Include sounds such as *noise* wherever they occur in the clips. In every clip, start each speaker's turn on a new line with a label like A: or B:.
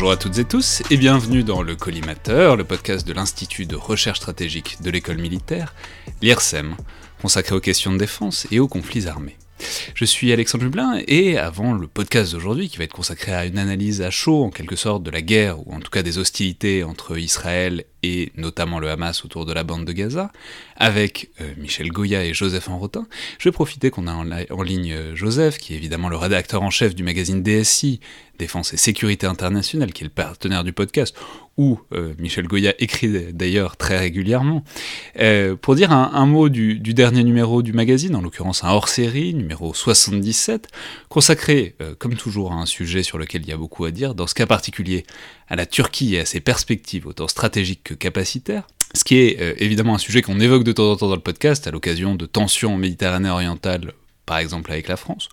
A: Bonjour à toutes et tous et bienvenue dans le Collimateur, le podcast de l'Institut de recherche stratégique de l'école militaire, l'IRSEM, consacré aux questions de défense et aux conflits armés. Je suis Alexandre Jublin et avant le podcast d'aujourd'hui qui va être consacré à une analyse à chaud en quelque sorte de la guerre ou en tout cas des hostilités entre Israël et notamment le Hamas autour de la bande de Gaza, avec euh, Michel Goya et Joseph Enrotin. Je vais profiter qu'on a en, ligne euh, Joseph, qui est évidemment le rédacteur en chef du magazine DSI, Défense et Sécurité Internationale, qui est le partenaire du podcast, où euh, Michel Goya écrit d'ailleurs très régulièrement, pour dire un, mot du, dernier numéro du magazine, en l'occurrence un hors-série, numéro 77, consacré, comme toujours, à un sujet sur lequel il y a beaucoup à dire, dans ce cas particulier à la Turquie et à ses perspectives autant stratégiques que capacitaires, ce qui est euh, évidemment un sujet qu'on évoque de temps en temps dans le podcast à l'occasion de tensions en Méditerranée orientale, par exemple avec la France,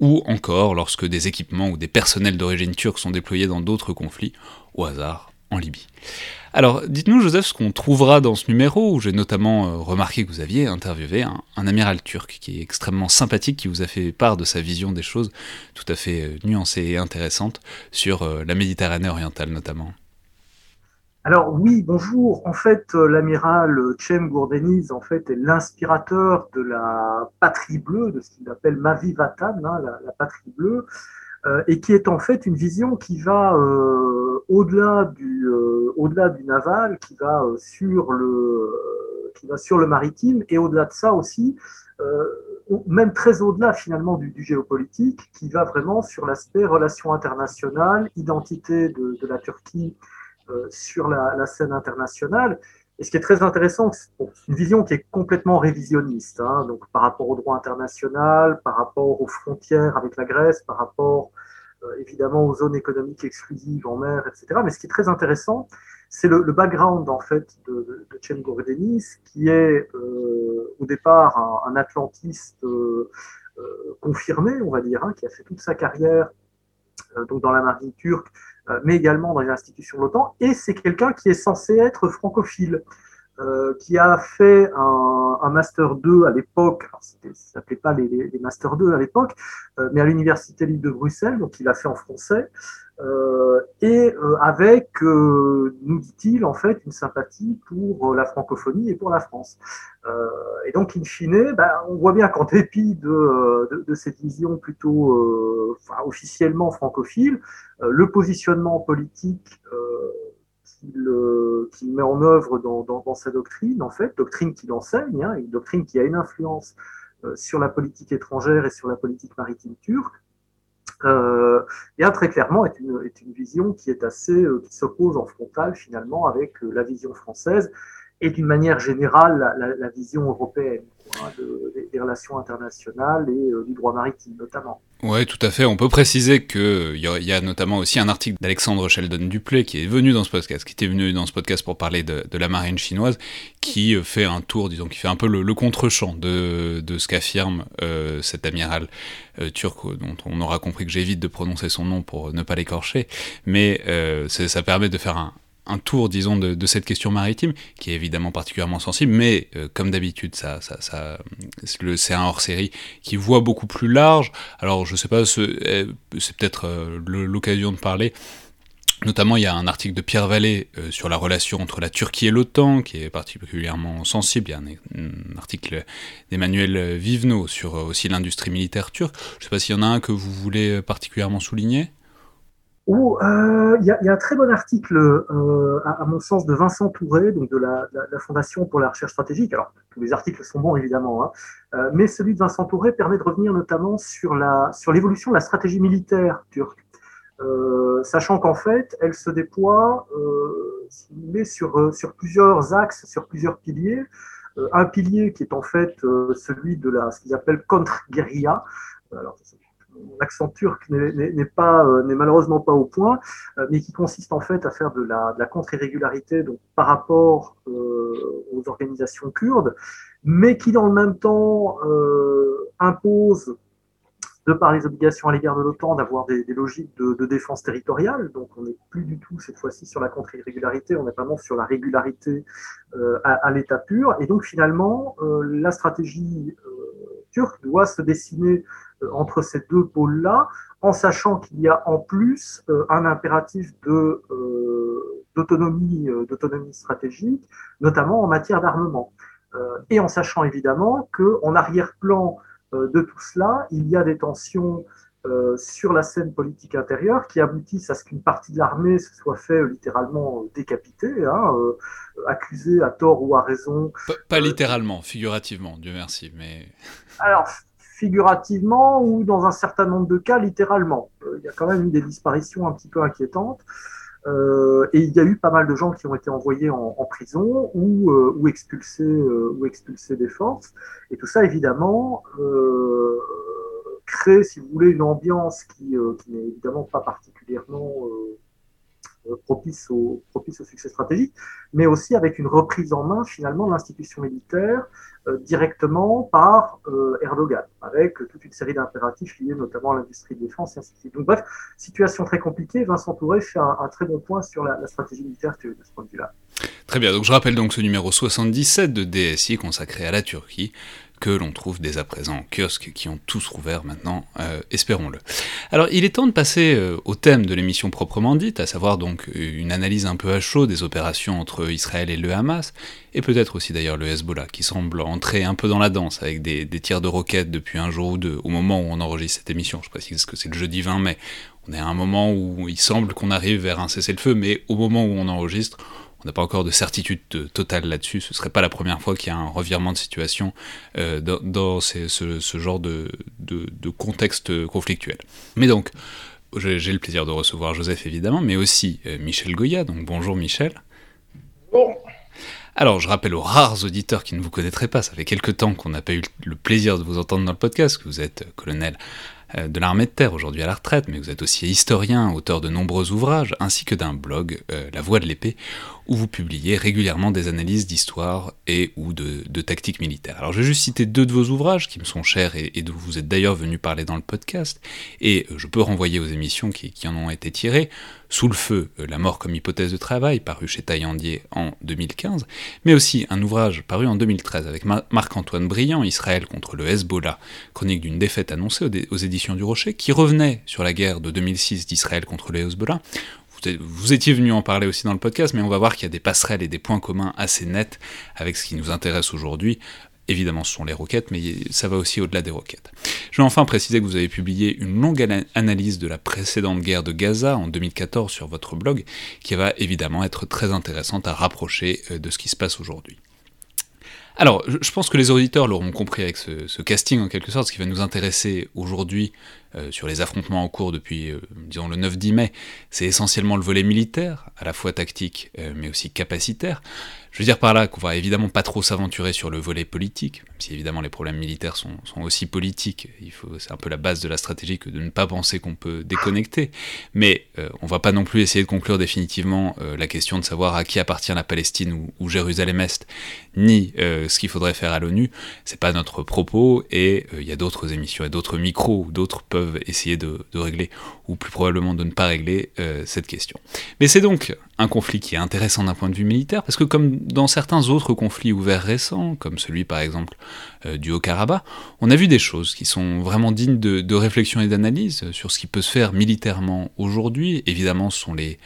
A: ou encore lorsque des équipements ou des personnels d'origine turque sont déployés dans d'autres conflits, au hasard en Libye. Alors, dites-nous, Joseph, ce qu'on trouvera dans ce numéro, où j'ai notamment euh, remarqué que vous aviez interviewé un, amiral turc qui est extrêmement sympathique, qui vous a fait part de sa vision des choses tout à fait euh, nuancée et intéressante sur euh, la Méditerranée orientale notamment.
B: Alors oui, bonjour. En fait, l'amiral Cem Gourdeniz en fait, est l'inspirateur de la patrie bleue, de ce qu'il appelle Mavi Vatan, hein, la, patrie bleue. Euh, et qui est en fait une vision qui va euh, au-delà du, euh, naval, qui va sur le, maritime, et au-delà de ça aussi, même très au-delà finalement du, géopolitique, qui va vraiment sur l'aspect relations internationales, identité de, de la Turquie sur la, scène internationale, et ce qui est très intéressant, c'est une vision qui est complètement révisionniste, hein, donc par rapport au droit international, par rapport aux frontières avec la Grèce, par rapport euh, évidemment aux zones économiques exclusives en mer, etc. Mais ce qui est très intéressant, c'est le, background en fait de, de, Gordenis, qui est euh, au départ un, atlantiste euh, confirmé, on va dire, hein, qui a fait toute sa carrière donc dans la marine turque, euh, mais également dans les institutions de l'OTAN, et c'est quelqu'un qui est censé être francophile. Euh, qui a fait un, un Master 2 à l'époque, ça ne s'appelait pas les, les, Master 2 à l'époque, euh, mais à l'Université libre de Bruxelles, donc il a fait en français, euh, et euh, avec, euh, nous dit-il, en fait, une sympathie pour la francophonie et pour la France. et donc, in fine, ben, on voit bien qu'en dépit de, de, de, cette vision plutôt enfin, officiellement francophile, le positionnement politique qu'il met en œuvre dans, sa doctrine, en fait, doctrine qu'il enseigne, hein, une doctrine qui a une influence sur la politique étrangère et sur la politique maritime turque, euh, et très clairement est une, vision qui est assez, euh, qui s'oppose en frontal finalement avec euh, la vision française et d'une manière générale la, la, vision européenne des, relations internationales et du droit maritime notamment.
A: Oui, tout à fait. On peut préciser qu'il y, a notamment aussi un article d'Alexandre Sheldon Duplay qui est venu dans ce podcast, qui était venu dans ce podcast pour parler de, la marine chinoise, qui fait un tour, disons, qui fait un peu le, contre-champ de, de, ce qu'affirme euh, cet amiral euh, turc, dont on aura compris que j'évite de prononcer son nom pour ne pas l'écorcher, mais euh, ça permet de faire un, un tour, disons, de, cette question maritime, qui est évidemment particulièrement sensible, mais euh, comme d'habitude, ça, ça, c'est un hors-série qui voit beaucoup plus large. Alors, je sais pas, euh, c'est peut-être euh, l'occasion de parler. Notamment, il y a un article de Pierre Vallée sur la relation entre la Turquie et l'OTAN, qui est particulièrement sensible. Il y a un, article d'Emmanuel Vivenot sur aussi l'industrie militaire turque. Je ne sais pas s'il y en a un que vous voulez particulièrement souligner
B: où euh, il y, y, a un très bon article, euh, à, à, mon sens, de Vincent Touré, donc de la, la, la, Fondation pour la recherche stratégique. Alors, tous les articles sont bons, évidemment, hein, euh, mais celui de Vincent Touré permet de revenir notamment sur la sur l'évolution de la stratégie militaire turque, euh, sachant qu'en fait, elle se déploie euh, sur sur plusieurs axes, sur plusieurs piliers. un pilier qui est en fait celui de la ce qu'ils appellent contre-guérilla. Alors, mon accent turc euh, n'est malheureusement pas au point, euh, mais qui consiste en fait à faire de la, contre-irrégularité par rapport euh, aux organisations kurdes, mais qui dans le même temps impose de par les obligations à l'égard de l'OTAN, d'avoir des, logiques de, défense territoriale. Donc, on n'est plus du tout cette fois-ci sur la contre-irrégularité, on est vraiment sur la régularité à, l'état pur. Et donc, finalement, la stratégie turque doit se dessiner entre ces deux pôles-là, en sachant qu'il y a en plus un impératif de d'autonomie d'autonomie stratégique, notamment en matière d'armement. et en sachant évidemment qu'en arrière-plan de tout cela, il y a des tensions euh, sur la scène politique intérieure qui aboutissent à ce qu'une partie de l'armée se soit fait euh, littéralement décapiter, hein, euh, accusée à tort ou à raison.
A: Pas, littéralement, figurativement, Dieu merci, mais. *laughs*
B: Alors, figurativement ou dans un certain nombre de cas, littéralement. Il y a quand même eu des disparitions un petit peu inquiétantes. et il y a eu pas mal de gens qui ont été envoyés en, prison ou, ou, expulsés, ou expulsés des forces. Et tout ça, évidemment, crée, si vous voulez, une ambiance qui, euh, qui n'est évidemment pas particulièrement euh, euh, propice au, propice au succès stratégique, mais aussi avec une reprise en main finalement de l'institution militaire directement par Erdogan, avec toute une série d'impératifs liés notamment à l'industrie de défense et ainsi de suite. Donc bref, situation très compliquée. Vincent Touré fait un, très bon point sur la, la stratégie militaire de ce point de vue-là.
A: Très bien, donc je rappelle donc ce numéro 77 de DSI consacré à la Turquie que l'on trouve dès à présent en kiosque, qui ont tous rouvert maintenant, euh, espérons-le. Alors il est temps de passer euh, au thème de l'émission proprement dite, à savoir donc une analyse un peu à chaud des opérations entre Israël et le Hamas, et peut-être aussi d'ailleurs le Hezbollah, qui semble entrer un peu dans la danse avec des, tirs de roquettes depuis un jour ou deux, au moment où on enregistre cette émission, je précise que c'est le jeudi 20 mai, on est à un moment où il semble qu'on arrive vers un cessez-le-feu, mais au moment où on enregistre, on n'a pas encore de certitude totale là-dessus. Ce ne serait pas la première fois qu'il y a un revirement de situation euh, dans, ce, genre de, contexte conflictuel. Mais donc, j'ai le plaisir de recevoir Joseph évidemment, mais aussi euh, Michel Goya. Donc bonjour Michel.
C: Bon.
A: Alors, je rappelle aux rares auditeurs qui ne vous connaîtraient pas, ça fait quelques temps qu'on n'a pas eu le plaisir de vous entendre dans le podcast, que vous êtes colonel euh, de l'armée de terre, aujourd'hui à la retraite, mais vous êtes aussi historien, auteur de nombreux ouvrages, ainsi que d'un blog, euh, La Voix de l'épée, où vous publiez régulièrement des analyses d'histoire et ou de, tactiques militaires. Alors je vais juste citer deux de vos ouvrages qui me sont chers et, dont vous êtes d'ailleurs venu parler dans le podcast, et euh, je peux renvoyer aux émissions qui, en ont été tirées. Sous le feu, euh, La mort comme hypothèse de travail, paru chez Taillandier en 2015, mais aussi un ouvrage paru en 2013 avec Marc-Antoine Briand, Israël contre le Hezbollah, chronique d'une défaite annoncée aux, éditions du Rocher, qui revenait sur la guerre de 2006 d'Israël contre le Hezbollah. Vous étiez venu en parler aussi dans le podcast, mais on va voir qu'il y a des passerelles et des points communs assez nets avec ce qui nous intéresse aujourd'hui, Évidemment, ce sont les roquettes, mais ça va aussi au-delà des roquettes. Je vais enfin préciser que vous avez publié une longue analyse de la précédente guerre de Gaza en 2014 sur votre blog, qui va évidemment être très intéressante à rapprocher euh, de ce qui se passe aujourd'hui. Alors, je pense que les auditeurs l'auront compris avec ce, casting en quelque sorte, ce qui va nous intéresser aujourd'hui euh, sur les affrontements en cours depuis, euh, disons, le 9-10 mai, c'est essentiellement le volet militaire, à la fois tactique mais aussi capacitaire. Je veux dire par là qu'on va évidemment pas trop s'aventurer sur le volet politique, même si évidemment les problèmes militaires sont, aussi politiques. Il faut, c'est un peu la base de la stratégie que de ne pas penser qu'on peut déconnecter. Mais euh, on va pas non plus essayer de conclure définitivement euh, la question de savoir à qui appartient la Palestine ou, Jérusalem-Est, ni euh, ce qu'il faudrait faire à l'ONU. C'est pas notre propos et il y a d'autres émissions et d'autres micros d'autres peuvent essayer de, régler ou plus probablement de ne pas régler cette question. Mais c'est donc un conflit qui est intéressant d'un point de vue militaire parce que comme dans certains autres conflits ouverts récents, comme celui par exemple euh, du Haut-Karabakh, on a vu des choses qui sont vraiment dignes de, réflexion et d'analyse sur ce qui peut se faire militairement aujourd'hui. Évidemment, ce sont les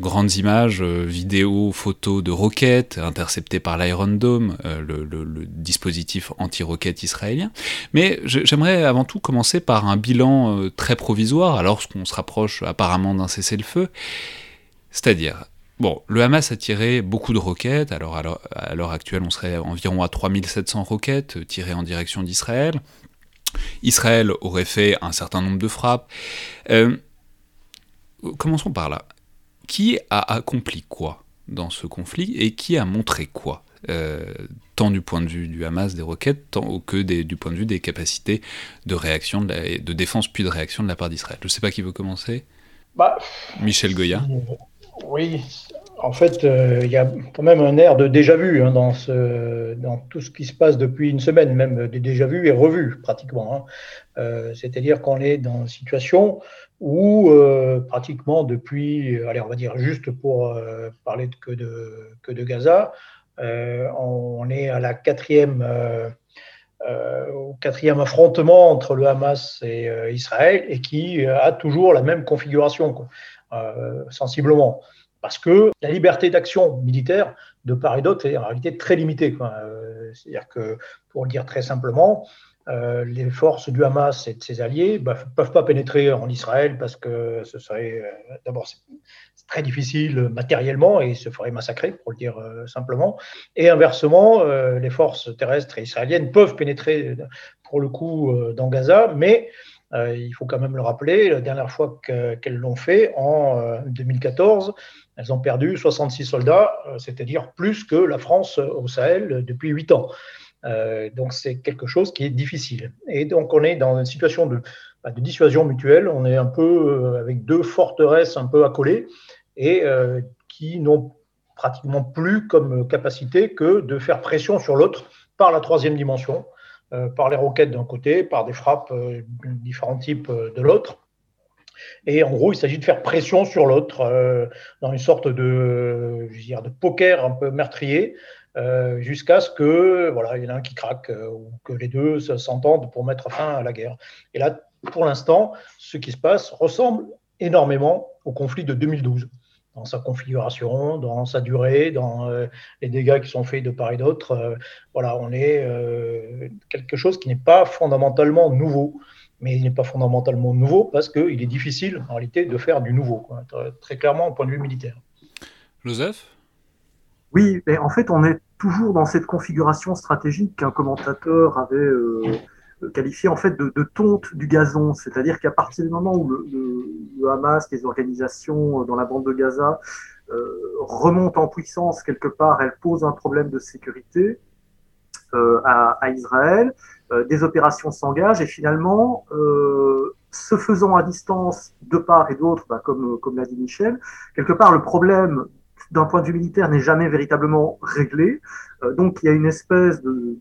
A: grandes images, euh, vidéos, photos de roquettes interceptées par l'Iron Dome, euh, le, dispositif anti-roquette israélien. Mais j'aimerais avant tout commencer par un bilan très provisoire, alors qu'on se rapproche apparemment d'un cessez-le-feu. C'est-à-dire, Bon, le Hamas a tiré beaucoup de roquettes, alors à l'heure actuelle on serait environ à 3700 roquettes euh, tirées en direction d'Israël. Israël aurait fait un certain nombre de frappes. Euh, commençons par là. Qui a accompli quoi dans ce conflit et qui a montré quoi euh, tant du point de vue du Hamas des roquettes, tant que du point de vue des capacités de réaction, de, de défense puis de réaction de la part d'Israël. Je ne sais pas qui veut commencer.
C: Bah,
A: Michel Goya.
C: Oui, en fait, euh, il y a quand même un air de déjà-vu hein, dans, ce, dans tout ce qui se passe depuis une semaine, même des déjà-vus et revus pratiquement. Hein. Euh, c'est-à-dire qu'on est dans une situation où euh, pratiquement depuis, allez, on va dire juste pour parler que, de, Gaza, on, est à la quatrième au quatrième affrontement entre le Hamas et Israël et qui a toujours la même configuration, sensiblement. Parce que la liberté d'action militaire de part et d'autre est en réalité très limitée. C'est-à-dire que, pour le dire très simplement, euh, les forces du Hamas et de ses alliés ne bah, peuvent pas pénétrer en Israël parce que ce serait euh, d'abord très difficile matériellement et se ferait massacrer, pour le dire euh, simplement. Et inversement, les forces terrestres et israéliennes peuvent pénétrer pour le coup dans Gaza, mais il faut quand même le rappeler, la dernière fois qu'elles l'ont fait, en 2014, elles ont perdu 66 soldats, c'est-à-dire plus que la France au Sahel depuis 8 ans. Euh, donc c'est quelque chose qui est difficile. Et donc on est dans une situation de, bah, dissuasion mutuelle. On est un peu euh, avec deux forteresses un peu accolées et euh, qui n'ont pratiquement plus comme capacité que de faire pression sur l'autre par la troisième dimension, par les roquettes d'un côté, par des frappes de différents types de l'autre. Et en gros, il s'agit de faire pression sur l'autre dans une sorte de, je dire, de poker un peu meurtrier euh, jusqu'à ce que voilà, il y en a un qui craque euh, ou que les deux s'entendent pour mettre fin à la guerre. Et là, pour l'instant, ce qui se passe ressemble énormément au conflit de 2012 dans sa configuration, dans sa durée, dans euh, les dégâts qui sont faits de part et d'autre. voilà, on est quelque chose qui n'est pas fondamentalement nouveau, mais il n'est pas fondamentalement nouveau parce qu'il est difficile en réalité de faire du nouveau, très clairement au point de vue militaire.
A: Joseph?
B: Oui, mais en fait, on est toujours dans cette configuration stratégique qu'un commentateur avait euh, qualifié en fait de, tonte du gazon, c'est-à-dire qu'à partir du moment où le, Hamas, les organisations dans la bande de Gaza euh, remontent en puissance quelque part, elles posent un problème de sécurité euh, à, Israël, des opérations s'engagent et finalement, se faisant à distance de part et d'autre, bah, comme l'a dit Michel, quelque part le problème d'un point de vue militaire, n'est jamais véritablement réglé. Euh, donc il y a une espèce de,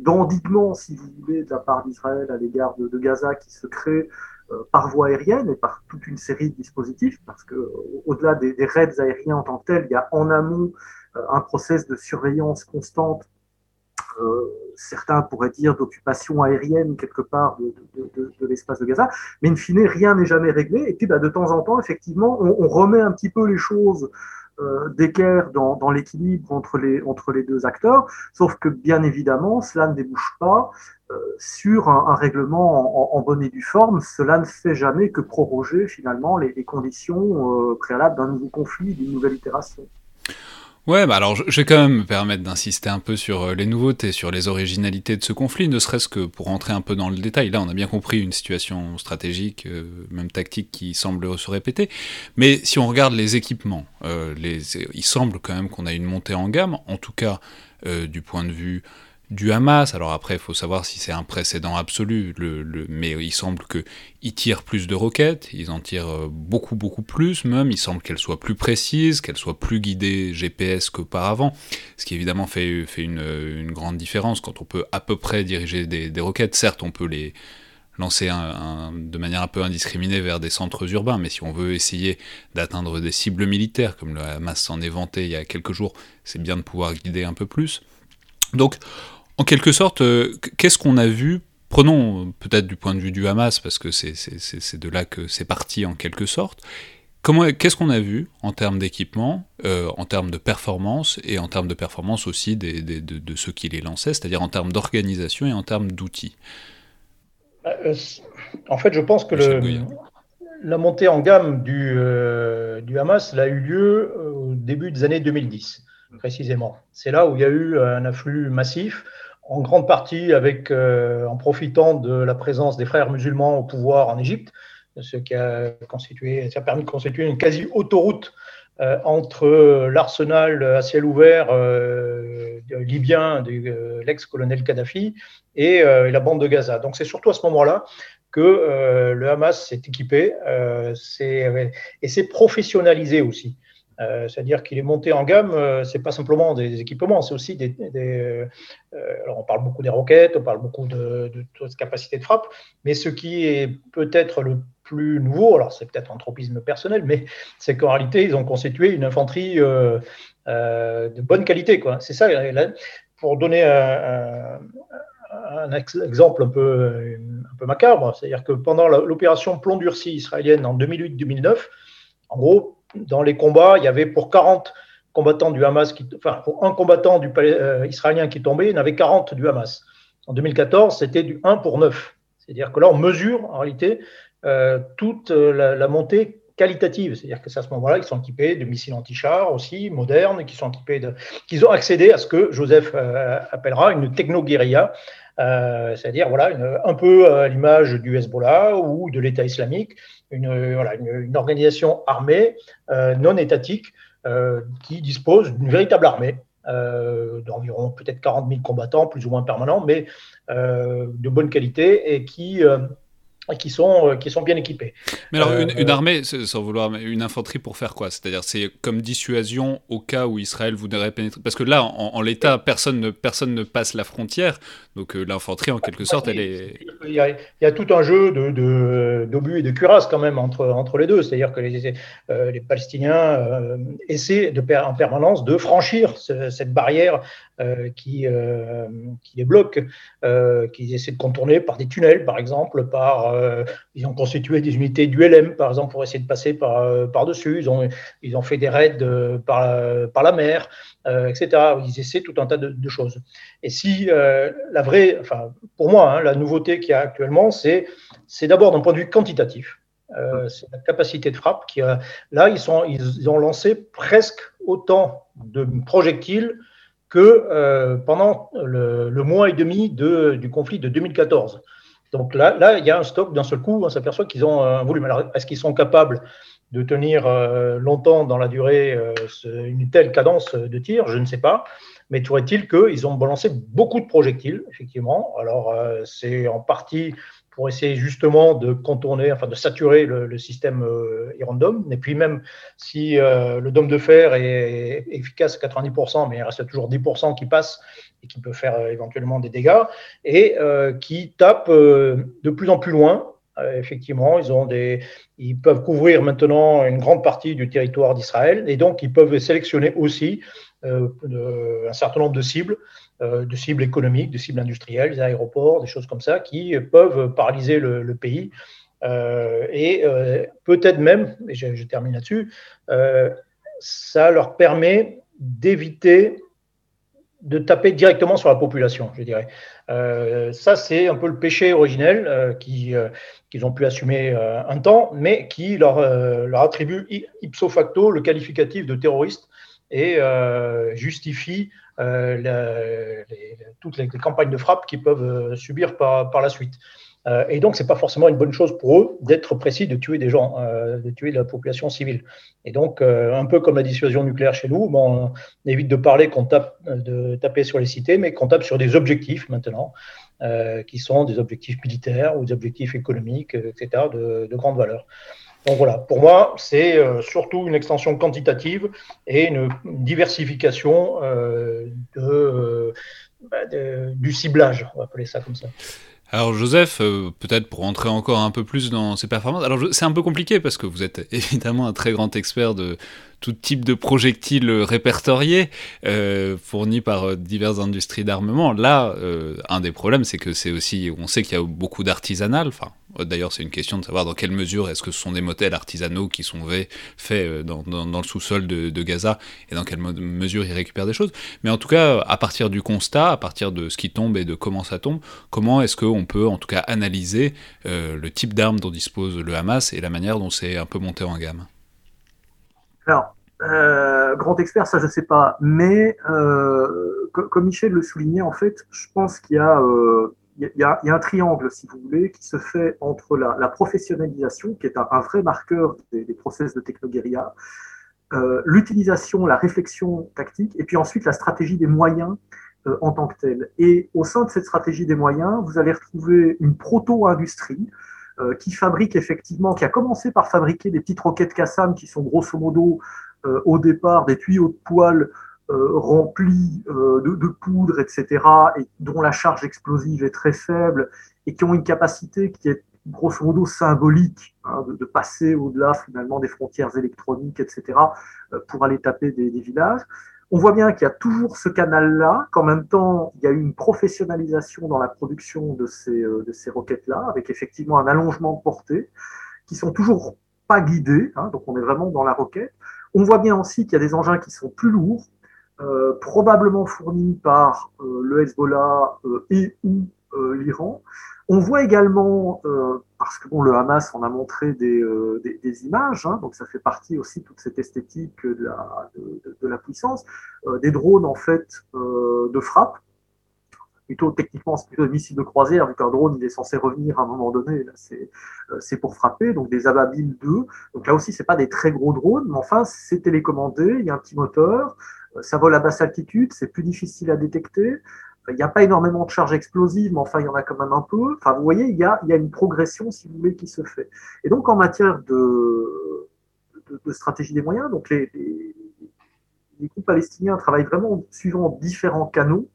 B: d'endiguement, si vous voulez, de la part d'Israël à l'égard de, Gaza qui se crée euh, par voie aérienne et par toute une série de dispositifs, parce que au-delà des, raids aériens en tant que tels, il y a en amont euh, un process de surveillance constante certains pourraient dire d'occupation aérienne quelque part de, l'espace de Gaza, mais in fine, rien n'est jamais réglé. Et puis, bah, de temps en temps, effectivement, on, remet un petit peu les choses d'équerre dans, l'équilibre entre les, entre les deux acteurs, sauf que bien évidemment, cela ne débouche pas euh, sur un, règlement en, bonne et due forme. Cela ne fait jamais que proroger finalement les, les conditions euh, préalables d'un nouveau conflit, d'une nouvelle itération.
A: Ouais, bah alors je, vais quand même me permettre d'insister un peu sur euh, les nouveautés, sur les originalités de ce conflit, ne serait-ce que pour rentrer un peu dans le détail. Là, on a bien compris une situation stratégique, euh, même tactique, qui semble se répéter. Mais si on regarde les équipements, euh, il semble quand même qu'on a une montée en gamme, en tout cas du point de vue du Hamas. Alors après, il faut savoir si c'est un précédent absolu, mais il semble qu'ils tirent plus de roquettes, ils en tirent euh, beaucoup, beaucoup plus même. Il semble qu'elles soient plus précises, qu'elles soient plus guidées GPS qu'auparavant, ce qui évidemment fait, fait une, grande différence quand on peut à peu près diriger des, roquettes. Certes, on peut les lancer de manière un peu indiscriminée vers des centres urbains, mais si on veut essayer d'atteindre des cibles militaires, comme le Hamas s'en est vanté il y a quelques jours, c'est bien de pouvoir guider un peu plus. Donc en quelque sorte, euh, qu'est-ce qu'on a vu? Prenons peut-être du point de vue du Hamas, parce que c'est de là que c'est parti en quelque sorte. Qu'est-ce qu'on a vu en termes d'équipement, euh, en termes de performance, et en termes de performance aussi de, ceux qui les lançaient, c'est-à-dire en termes d'organisation et en termes d'outils?
C: Euh, En fait, je pense que la montée en gamme du, du Hamas a eu lieu au début des années 2010, précisément. C'est là où il y a eu un afflux massif en grande partie avec, euh, en profitant de la présence des frères musulmans au pouvoir en Égypte, ce qui a, constitué, ça a permis de constituer une quasi-autoroute euh, entre l'arsenal à ciel ouvert euh, libyen de l'ex-colonel Kadhafi et, la bande de Gaza. Donc c'est surtout à ce moment-là que le Hamas s'est équipé et s'est professionnalisé aussi. Euh, c'est-à-dire qu'il est monté en gamme, euh, c'est pas simplement des équipements, c'est aussi des. Euh, alors on parle beaucoup des roquettes, on parle beaucoup de, de, de capacité de frappe, mais ce qui est peut-être le plus nouveau, alors c'est peut-être un tropisme personnel, mais c'est qu'en réalité ils ont constitué une infanterie de bonne qualité. C'est ça. pour donner un, un exemple un peu, un peu macabre, c'est-à-dire que pendant l'opération Plomb durci israélienne en 2008-2009, en gros, dans les combats, il y avait pour 40 combattants du Hamas, qui, enfin, pour un combattant euh, israélien qui tombait, il y en avait 40 du Hamas. En 2014, c'était du 1 pour 9. C'est-à-dire que là, on mesure en réalité euh, toute la, montée qualitative. C'est-à-dire que c'est à ce moment-là qu'ils sont équipés de missiles anti-chars aussi, modernes, qui sont équipés de, qu'ils ont accédé à ce que Joseph euh, appellera une techno-guérilla, euh, c'est-à-dire voilà, un peu à l'image du Hezbollah ou de l'État islamique, une, voilà, une, organisation armée non étatique qui dispose d'une véritable armée. d'environ peut-être 40 000 combattants, plus ou moins permanents, mais de bonne qualité et qui qui sont, euh, qui sont bien équipés.
A: Mais alors, une, euh, armée, sans vouloir, une infanterie pour faire quoi? C'est-à-dire, c'est comme dissuasion au cas où Israël voudrait pénétrer. Parce que là, en, l'état, personne ne, personne ne passe la frontière. Donc, euh, l'infanterie, en quelque sorte, elle est.
C: Il y, a, il y a tout un jeu d'obus de, et de cuirasses, quand même, entre, entre les deux. C'est-à-dire que les, les Palestiniens essaient de, en permanence de franchir cette barrière qui, qui les bloque, qu'ils essaient de contourner par des tunnels, par exemple, par euh, ils ont constitué des unités du LM, par exemple, pour essayer de passer par, euh, par-dessus. Ils ont, ils ont fait des raids euh, par, par la mer, etc. Ils essaient tout un tas de, choses. Et si la vraie, enfin, pour moi, hein, la nouveauté qu'il y a actuellement, c'est, c'est d'abord d'un point de vue quantitatif. c'est la capacité de frappe qui a, là ils sont ils ont lancé presque autant de projectiles que pendant le, mois et demi de, du conflit de 2014. Donc là, là, il y a un stock d'un seul coup, on s'aperçoit qu'ils ont un volume. Alors, est-ce qu'ils sont capables de tenir euh, longtemps dans la durée euh, une telle cadence de tir? Je ne sais pas. Mais toujours est-il qu'ils ont balancé beaucoup de projectiles, effectivement. Alors, euh, c'est en partie pour essayer justement de contourner, enfin de saturer le, système euh, Irondome. Et puis même si le dôme de fer est efficace à 90%, mais il reste toujours 10% qui passent et qui peut faire euh, éventuellement des dégâts, et euh, qui euh, de plus en plus loin. effectivement, ils, ont des, ils peuvent couvrir maintenant une grande partie du territoire d'Israël, et donc ils peuvent sélectionner aussi un certain nombre de cibles, de cibles économiques, de cibles industrielles, des aéroports, des choses comme ça, qui peuvent paralyser le, pays. et peut-être même, et je, termine là-dessus, ça leur permet d'éviter de taper directement sur la population, je dirais. Euh, ça, c'est un peu le péché originel euh, euh, qu'ils ont pu assumer un temps, mais qui leur, leur attribue ipso facto le qualificatif de terroriste et justifie toutes les, campagnes de frappe qu'ils peuvent subir par, par la suite. Euh, et donc, ce n'est pas forcément une bonne chose pour eux d'être précis, de tuer des gens, euh, de tuer la population civile. Et donc, euh, un peu comme la dissuasion nucléaire chez nous, on évite de parler qu'on tape, de taper sur les cités, mais qu'on tape sur des objectifs maintenant, qui sont des objectifs militaires ou des objectifs économiques, etc., de, de grande valeur. Donc voilà, pour moi, c'est surtout une extension quantitative et une, diversification bah, de, du ciblage, on va appeler ça comme ça.
A: Alors Joseph, euh, peut-être pour rentrer encore un peu plus dans ses performances, alors c'est un peu compliqué parce que vous êtes *laughs* évidemment un très grand expert de tout type de projectiles répertoriés euh, fournis par euh, diverses industries d'armement. Là, un des problèmes, c'est que c'est aussi, on sait qu'il y a beaucoup d'artisanal, enfin D'ailleurs, c'est une question de savoir dans quelle mesure est-ce que ce sont des motels artisanaux qui sont faits euh, dans, le sous-sol de, Gaza et dans quelle mesure ils récupèrent des choses. Mais en tout cas, à partir du constat, à partir de ce qui tombe et de comment ça tombe, comment est-ce qu'on peut en tout cas analyser euh, le type d'armes dont dispose le Hamas et la manière dont c'est un peu monté en gamme?
B: Alors, euh, grand expert, ça je ne sais pas, mais comme Michel le soulignait, en fait, je pense qu'il y a il y, a, un triangle, si vous voulez, qui se fait entre la, professionnalisation, qui est un, vrai marqueur des, process de technoguérilla, euh, l'utilisation, la réflexion tactique, et puis ensuite la stratégie des moyens euh, en tant que telle. Et au sein de cette stratégie des moyens, vous allez retrouver une proto-industrie euh, qui fabrique effectivement, qui a commencé par fabriquer des petites roquettes Kassam qui sont grosso modo au départ des tuyaux de poêle remplis euh, de, poudre, etc., et dont la charge explosive est très faible, et qui ont une capacité qui est grosso modo symbolique, hein, de, passer au-delà finalement des frontières électroniques, etc., euh, pour aller taper des, villages. On voit bien qu'il y a toujours ce canal-là, qu'en même temps, il y a eu une professionnalisation dans la production de ces, de ces roquettes-là, avec effectivement un allongement de portée, qui sont toujours pas guidés, hein, donc on est vraiment dans la roquette. On voit bien aussi qu'il y a des engins qui sont plus lourds, euh, probablement fournis par euh, le Hezbollah euh, et ou l'Iran. On voit également, parce que bon, le Hamas en a montré des, des, images, hein, donc ça fait partie aussi de toute cette esthétique de la, puissance, des drones en fait de frappe plutôt techniquement, c'est plutôt un missile de croisière, vu qu'un drone est censé revenir à un moment donné, euh, c'est pour frapper, donc des Ababil 2. Donc là aussi, c'est pas des très gros drones, mais enfin, c'est télécommandé, il y a un petit moteur, euh, ça vole à basse altitude, c'est plus difficile à détecter. Il n'y a pas énormément de charges explosives, mais enfin, il y en a quand même un peu. Enfin, vous voyez, il y a, une progression, si vous voulez, qui se fait. Et donc, en matière de, stratégie des moyens, donc les, groupes palestiniens travaillent vraiment suivant différents canaux.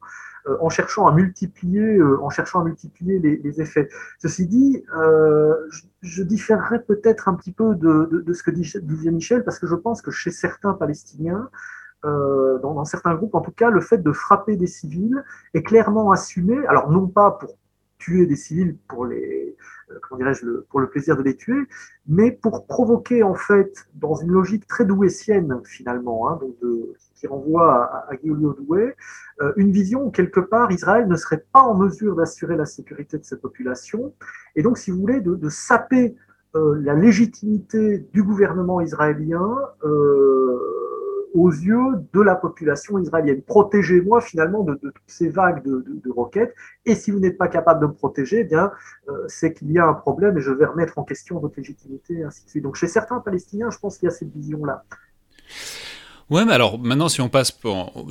B: Euh, en cherchant à multiplier, euh, en cherchant à multiplier les, effets. Ceci dit, euh, je, différerais peut-être un petit peu de, ce que disait Michel, parce que je pense que chez certains Palestiniens, dans, certains groupes. En tout cas, le fait de frapper des civils est clairement assumé, alors non pas pour tuer des civils pour les, comment dirais-je, pour le plaisir de les tuer, mais pour provoquer en fait, dans une logique très douétienne finalement, hein, donc de, qui renvoie à, à Guillaume Douai, euh, une vision où quelque part Israël ne serait pas en mesure d'assurer la sécurité de ses populations, et donc si vous voulez, de, saper euh, la légitimité du gouvernement israélien euh, aux yeux de la population israélienne. Protégez-moi finalement de, toutes ces vagues de, roquettes, et si vous n'êtes pas capable de me protéger, eh bien c'est qu'il y a un problème et je vais remettre en question votre légitimité, ainsi de suite. Donc chez certains Palestiniens, je pense qu'il y a cette vision-là.
A: Ouais, mais alors maintenant, si on passe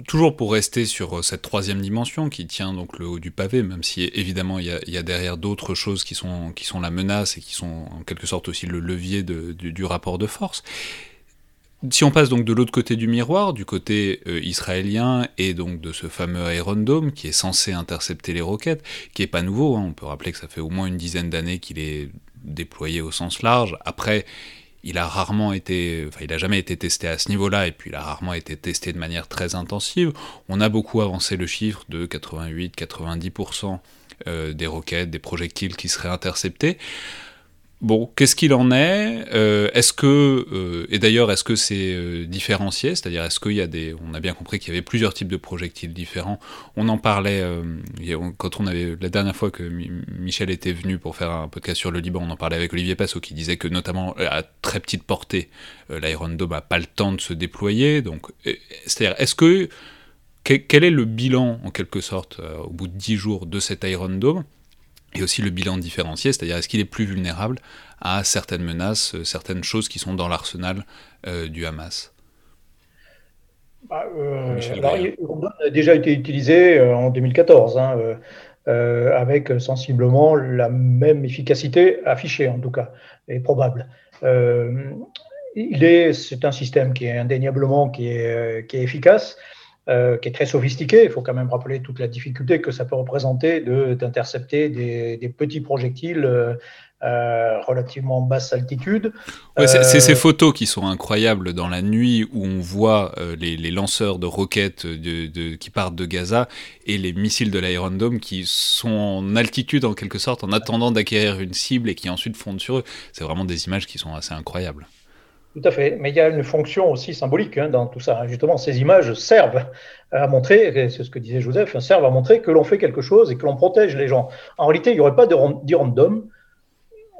A: toujours pour rester sur euh, cette troisième dimension qui tient donc le haut du pavé, même si évidemment il y a, derrière d'autres choses qui sont, qui sont la menace et qui sont en quelque sorte aussi le levier du, rapport de force. Si on passe donc de l'autre côté du miroir, du côté euh, israélien et donc de ce fameux Iron Dome qui est censé intercepter les roquettes, qui est pas nouveau, hein, on peut rappeler que ça fait au moins une dizaine d'années qu'il est déployé au sens large. Après, il a rarement été, enfin il a jamais été testé à ce niveau-là, et puis il a rarement été testé de manière très intensive. On a beaucoup avancé le chiffre de 88-90% euh, des roquettes, des projectiles qui seraient interceptés. Bon, qu'est-ce qu'il en est euh, Est-ce que euh, et d'ailleurs est-ce que c'est euh, différencié? C'est-à-dire est-ce qu'il y a des On a bien compris qu'il y avait plusieurs types de projectiles différents. On en parlait quand on avait la dernière fois que Michel était venu pour faire un podcast sur le Liban. On en parlait avec Olivier Passot qui disait que notamment à très petite portée, l'Iron Dome n'a pas le temps de se déployer. Donc, c'est-à-dire est-ce que quel est le bilan en quelque sorte au bout de 10 jours de cet Iron Dome? Et aussi le bilan différencié, c'est-à-dire est-ce qu'il est plus vulnérable à certaines menaces, euh, certaines choses qui sont dans l'arsenal euh, du Hamas?
C: Bah, euh, a déjà été utilisé en 2014, hein, avec sensiblement la même efficacité affichée en tout cas, et probable. il est, c'est un système qui est indéniablement qui est, qui est efficace. Euh, qui est très sophistiqué. Il faut quand même rappeler toute la difficulté que ça peut représenter d'intercepter des, des, petits projectiles euh, euh relativement basse altitude.
A: Ouais, c'est ces photos qui sont incroyables dans la nuit où on voit euh, les, les, lanceurs de roquettes de, de, qui partent de Gaza et les missiles de l'Iron Dome qui sont en altitude en quelque sorte en attendant d'acquérir une cible et qui ensuite fondent sur eux. C'est vraiment des images qui sont assez incroyables.
C: Tout à fait, mais il y a une fonction aussi symbolique hein, dans tout ça. Justement, ces images servent à montrer, c'est ce que disait Joseph, servent à montrer que l'on fait quelque chose et que l'on protège les gens. En réalité, il n'y aurait pas d'irondome.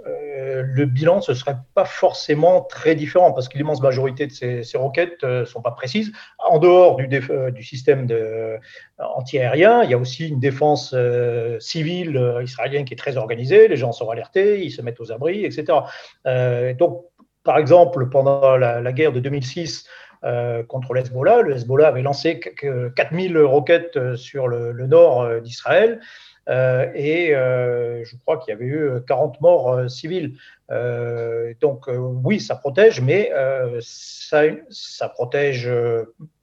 C: Euh, le bilan, ne serait pas forcément très différent parce que l'immense majorité de ces, roquettes ne euh, sont pas précises. En dehors du, euh, du système anti-aérien, il y a aussi une défense civile israélienne qui est très organisée. Les gens sont alertés, ils se mettent aux abris, etc. donc, par exemple, pendant la, guerre de 2006 euh, contre le Hezbollah, le Hezbollah avait lancé 4000 roquettes euh, sur le, nord euh, d'Israël. et je crois qu'il y avait eu 40 morts civils. donc oui, ça protège, mais ça, ça protège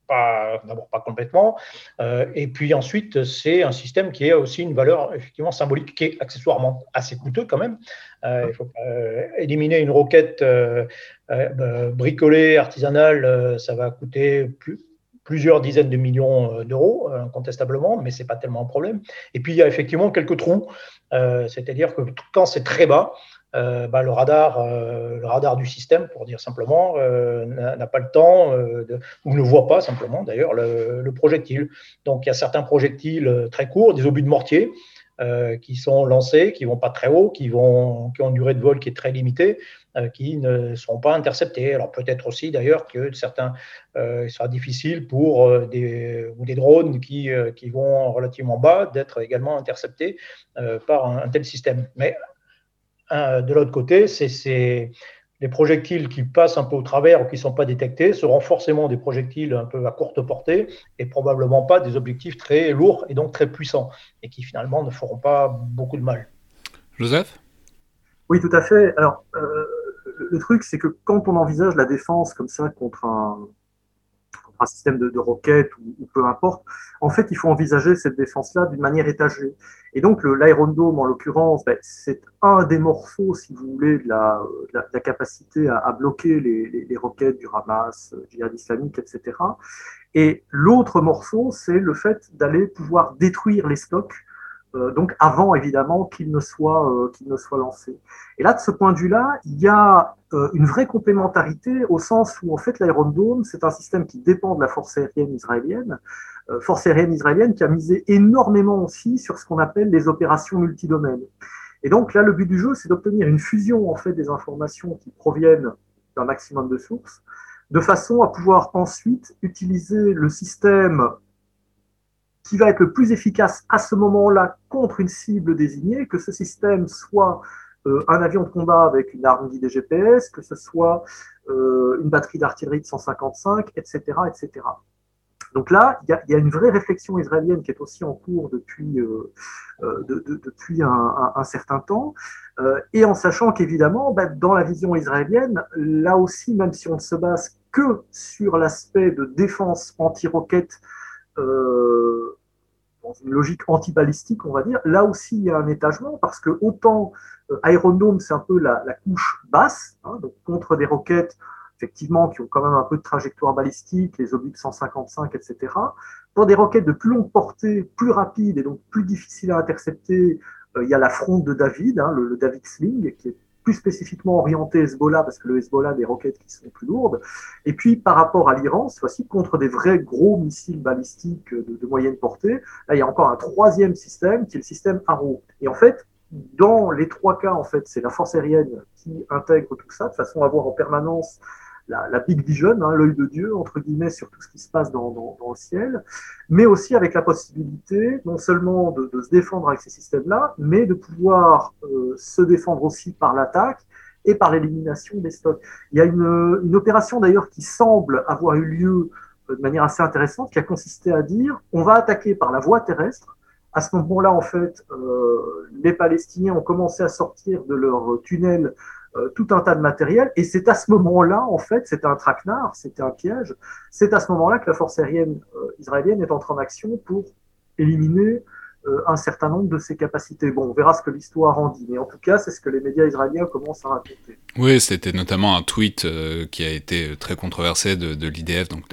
C: d'abord pas complètement, euh, et puis ensuite c'est un système qui a aussi une valeur effectivement symbolique qui est accessoirement assez coûteux quand même. Euh, euh, éliminer une roquette bricolée artisanale, ça va coûter plus plusieurs dizaines de millions d'euros, incontestablement, mais ce n'est pas tellement un problème. Et puis, il y a effectivement quelques trous, c'est-à-dire que quand c'est très bas, bah, le, radar, le radar du système, pour dire simplement, n'a pas le temps, ou ne voit pas simplement d'ailleurs le, le, projectile. Donc il y a certains projectiles très courts, des obus de mortier, euh, qui sont lancés, qui vont pas très haut, qui, ont une durée de vol qui est très limitée, euh, qui ne sont pas interceptés. Alors peut-être aussi d'ailleurs que certains, euh, il sera difficile pour des, ou des drones qui, qui vont relativement bas d'être également interceptés par un, un, tel système. Mais de l'autre côté, c'est les projectiles qui passent un peu au travers ou qui ne sont pas détectés seront forcément des projectiles un peu à courte portée et probablement pas des objectifs très lourds et donc très puissants et qui finalement ne feront pas beaucoup de mal.
A: Joseph?
B: Oui, tout à fait. Alors, euh, le truc, c'est que quand on envisage la défense comme ça contre un, un système de, roquettes ou, peu importe, en fait, il faut envisager cette défense-là d'une manière étagée. Et donc, l'aérondome, en l'occurrence, ben, c'est un des morceaux, si vous voulez, de la, capacité à, bloquer les, roquettes du Hamas, euh, djihad islamique, etc. Et l'autre morceau, c'est le fait d'aller pouvoir détruire les stocks donc avant évidemment qu'il ne soit euh, qu'il ne soit lancé. Et là, de ce point de vue-là, il y a euh, une vraie complémentarité au sens où en fait l'aérodrome, c'est un système qui dépend de la force aérienne israélienne, force aérienne israélienne qui a misé énormément aussi sur ce qu'on appelle les opérations multidomaines. Et donc là, le but du jeu, c'est d'obtenir une fusion en fait des informations qui proviennent d'un maximum de sources, de façon à pouvoir ensuite utiliser le système qui va être le plus efficace à ce moment-là contre une cible désignée, que ce système soit euh, un avion de combat avec une arme guidée GPS, que ce soit euh, une batterie d'artillerie de 155, etc., etc. Donc là, il y, a, une vraie réflexion israélienne qui est aussi en cours depuis, euh, de, de, depuis un, certain temps, et en sachant qu'évidemment, bah, dans la vision israélienne, là aussi, même si on ne se base que sur l'aspect de défense anti-roquette dans une logique anti-balistique, on va dire. Là aussi, il y a un étagement parce que autant euh, aéronome, c'est un peu la, la couche basse, hein, donc contre des roquettes effectivement qui ont quand même un peu de trajectoire balistique, les obus 155, etc. Pour des roquettes de plus longue portée, plus rapides et donc plus difficiles à intercepter, euh, il y a la fronde de David, hein, le, le David Sling, qui est plus spécifiquement orienté Hezbollah, parce que le Hezbollah a des roquettes qui sont plus lourdes. Et puis, par rapport à l'Iran, cette fois-ci, contre des vrais gros missiles balistiques de, moyenne portée, là, il y a encore un troisième système, qui est le système Arrow. Et en fait, dans les trois cas, en fait, c'est la force aérienne qui intègre tout ça, de façon à avoir en permanence la, la big vision, hein, l'œil de Dieu, entre guillemets, sur tout ce qui se passe dans, dans, dans le ciel, mais aussi avec la possibilité non seulement de, de se défendre avec ces systèmes-là, mais de pouvoir euh, se défendre aussi par l'attaque et par l'élimination des stocks. Il y a une, une opération d'ailleurs qui semble avoir eu lieu euh, de manière assez intéressante, qui a consisté à dire on va attaquer par la voie terrestre. À ce moment-là, en fait, euh, les Palestiniens ont commencé à sortir de leur tunnel tout un tas de matériel. Et c'est à ce moment-là, en fait, c'était un traquenard, c'était un piège. C'est à ce moment-là que la force aérienne euh, israélienne est entrée en action pour éliminer euh, un certain nombre de ses capacités. Bon, on verra ce que l'histoire en dit, mais en tout cas, c'est ce que les médias israéliens commencent à raconter.
A: Oui, c'était notamment un tweet euh, qui a été très controversé de, de l'IDF, donc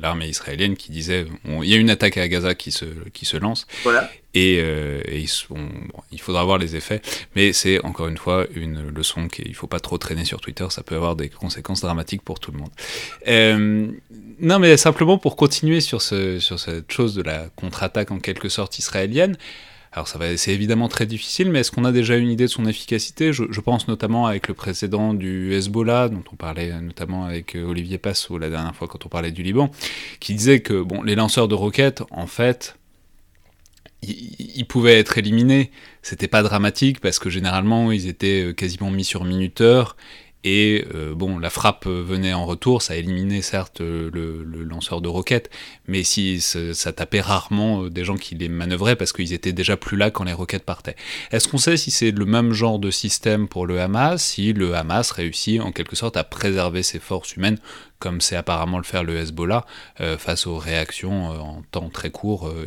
A: l'armée israélienne, qui disait on, il y a une attaque à Gaza qui se, qui se lance.
B: Voilà.
A: Et, euh, et ils sont, bon, il faudra voir les effets, mais c'est encore une fois une leçon qu'il ne faut pas trop traîner sur Twitter, ça peut avoir des conséquences dramatiques pour tout le monde. Euh, non, mais simplement pour continuer sur, ce, sur cette chose de la contre-attaque en quelque sorte israélienne, alors c'est évidemment très difficile, mais est-ce qu'on a déjà une idée de son efficacité? Je, pense notamment avec le précédent du Hezbollah, dont on parlait notamment avec Olivier Passot la dernière fois quand on parlait du Liban, qui disait que bon, les lanceurs de roquettes, en fait, ils pouvaient être éliminés. C'était pas dramatique parce que généralement ils étaient quasiment mis sur minuteur et euh, bon, la frappe venait en retour, ça éliminait certes le, lanceur de roquettes, mais si ça tapait rarement des gens qui les manœuvraient parce qu'ils étaient déjà plus là quand les roquettes partaient. Est-ce qu'on sait si c'est le même genre de système pour le Hamas, si le Hamas réussit en quelque sorte à préserver ses forces humaines, comme c'est apparemment le faire le Hezbollah, euh, face aux réactions euh, en temps très court euh,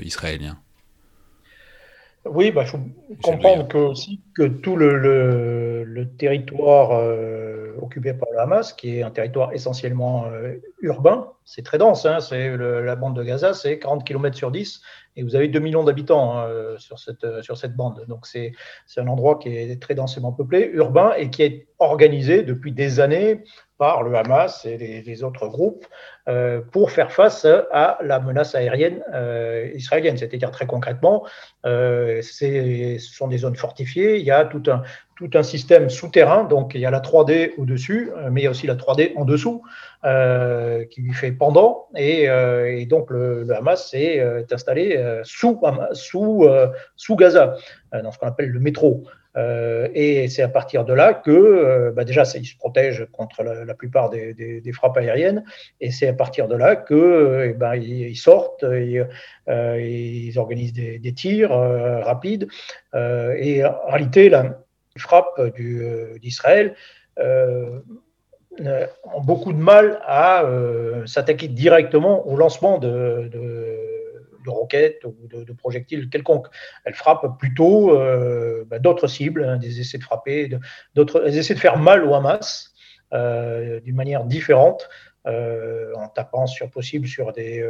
C: Oui, bah, il faut comprendre que, aussi que tout le, territoire euh, occupé par le Hamas, qui est un territoire essentiellement euh, urbain, c'est très dense, hein, c'est la bande de Gaza, c'est 40 km sur 10, et vous avez 2 millions d'habitants hein, sur, cette, sur cette bande. Donc c'est un endroit qui est très densément peuplé, urbain, et qui est organisé depuis des années par le Hamas et les, autres groupes euh, pour faire face à la menace aérienne euh, israélienne. C'est-à-dire très concrètement, euh, ce sont des zones fortifiées, il y a tout un, tout un système souterrain, donc il y a la 3D au-dessus, mais il y a aussi la 3D en dessous qui lui fait pendant, et, donc le, Hamas est, installé sous, sous, sous Gaza, dans ce qu'on appelle le métro. Euh, et c'est à partir de là que, euh, bah déjà, ils se protègent contre la, plupart des, frappes aériennes, et c'est à partir de là que, euh, eh ben, ils, sortent, ils, organisent des, tirs rapides, et en réalité, la frappe d'Israël ont beaucoup de mal à s'attaquer directement au lancement de de roquettes ou de, projectiles quelconques. Elle frappe plutôt euh, bah, d'autres cibles, hein, des essais de frapper, d'autres, essais de faire mal au Hamas euh, d'une manière différente. Euh, en tapant sur possible sur des,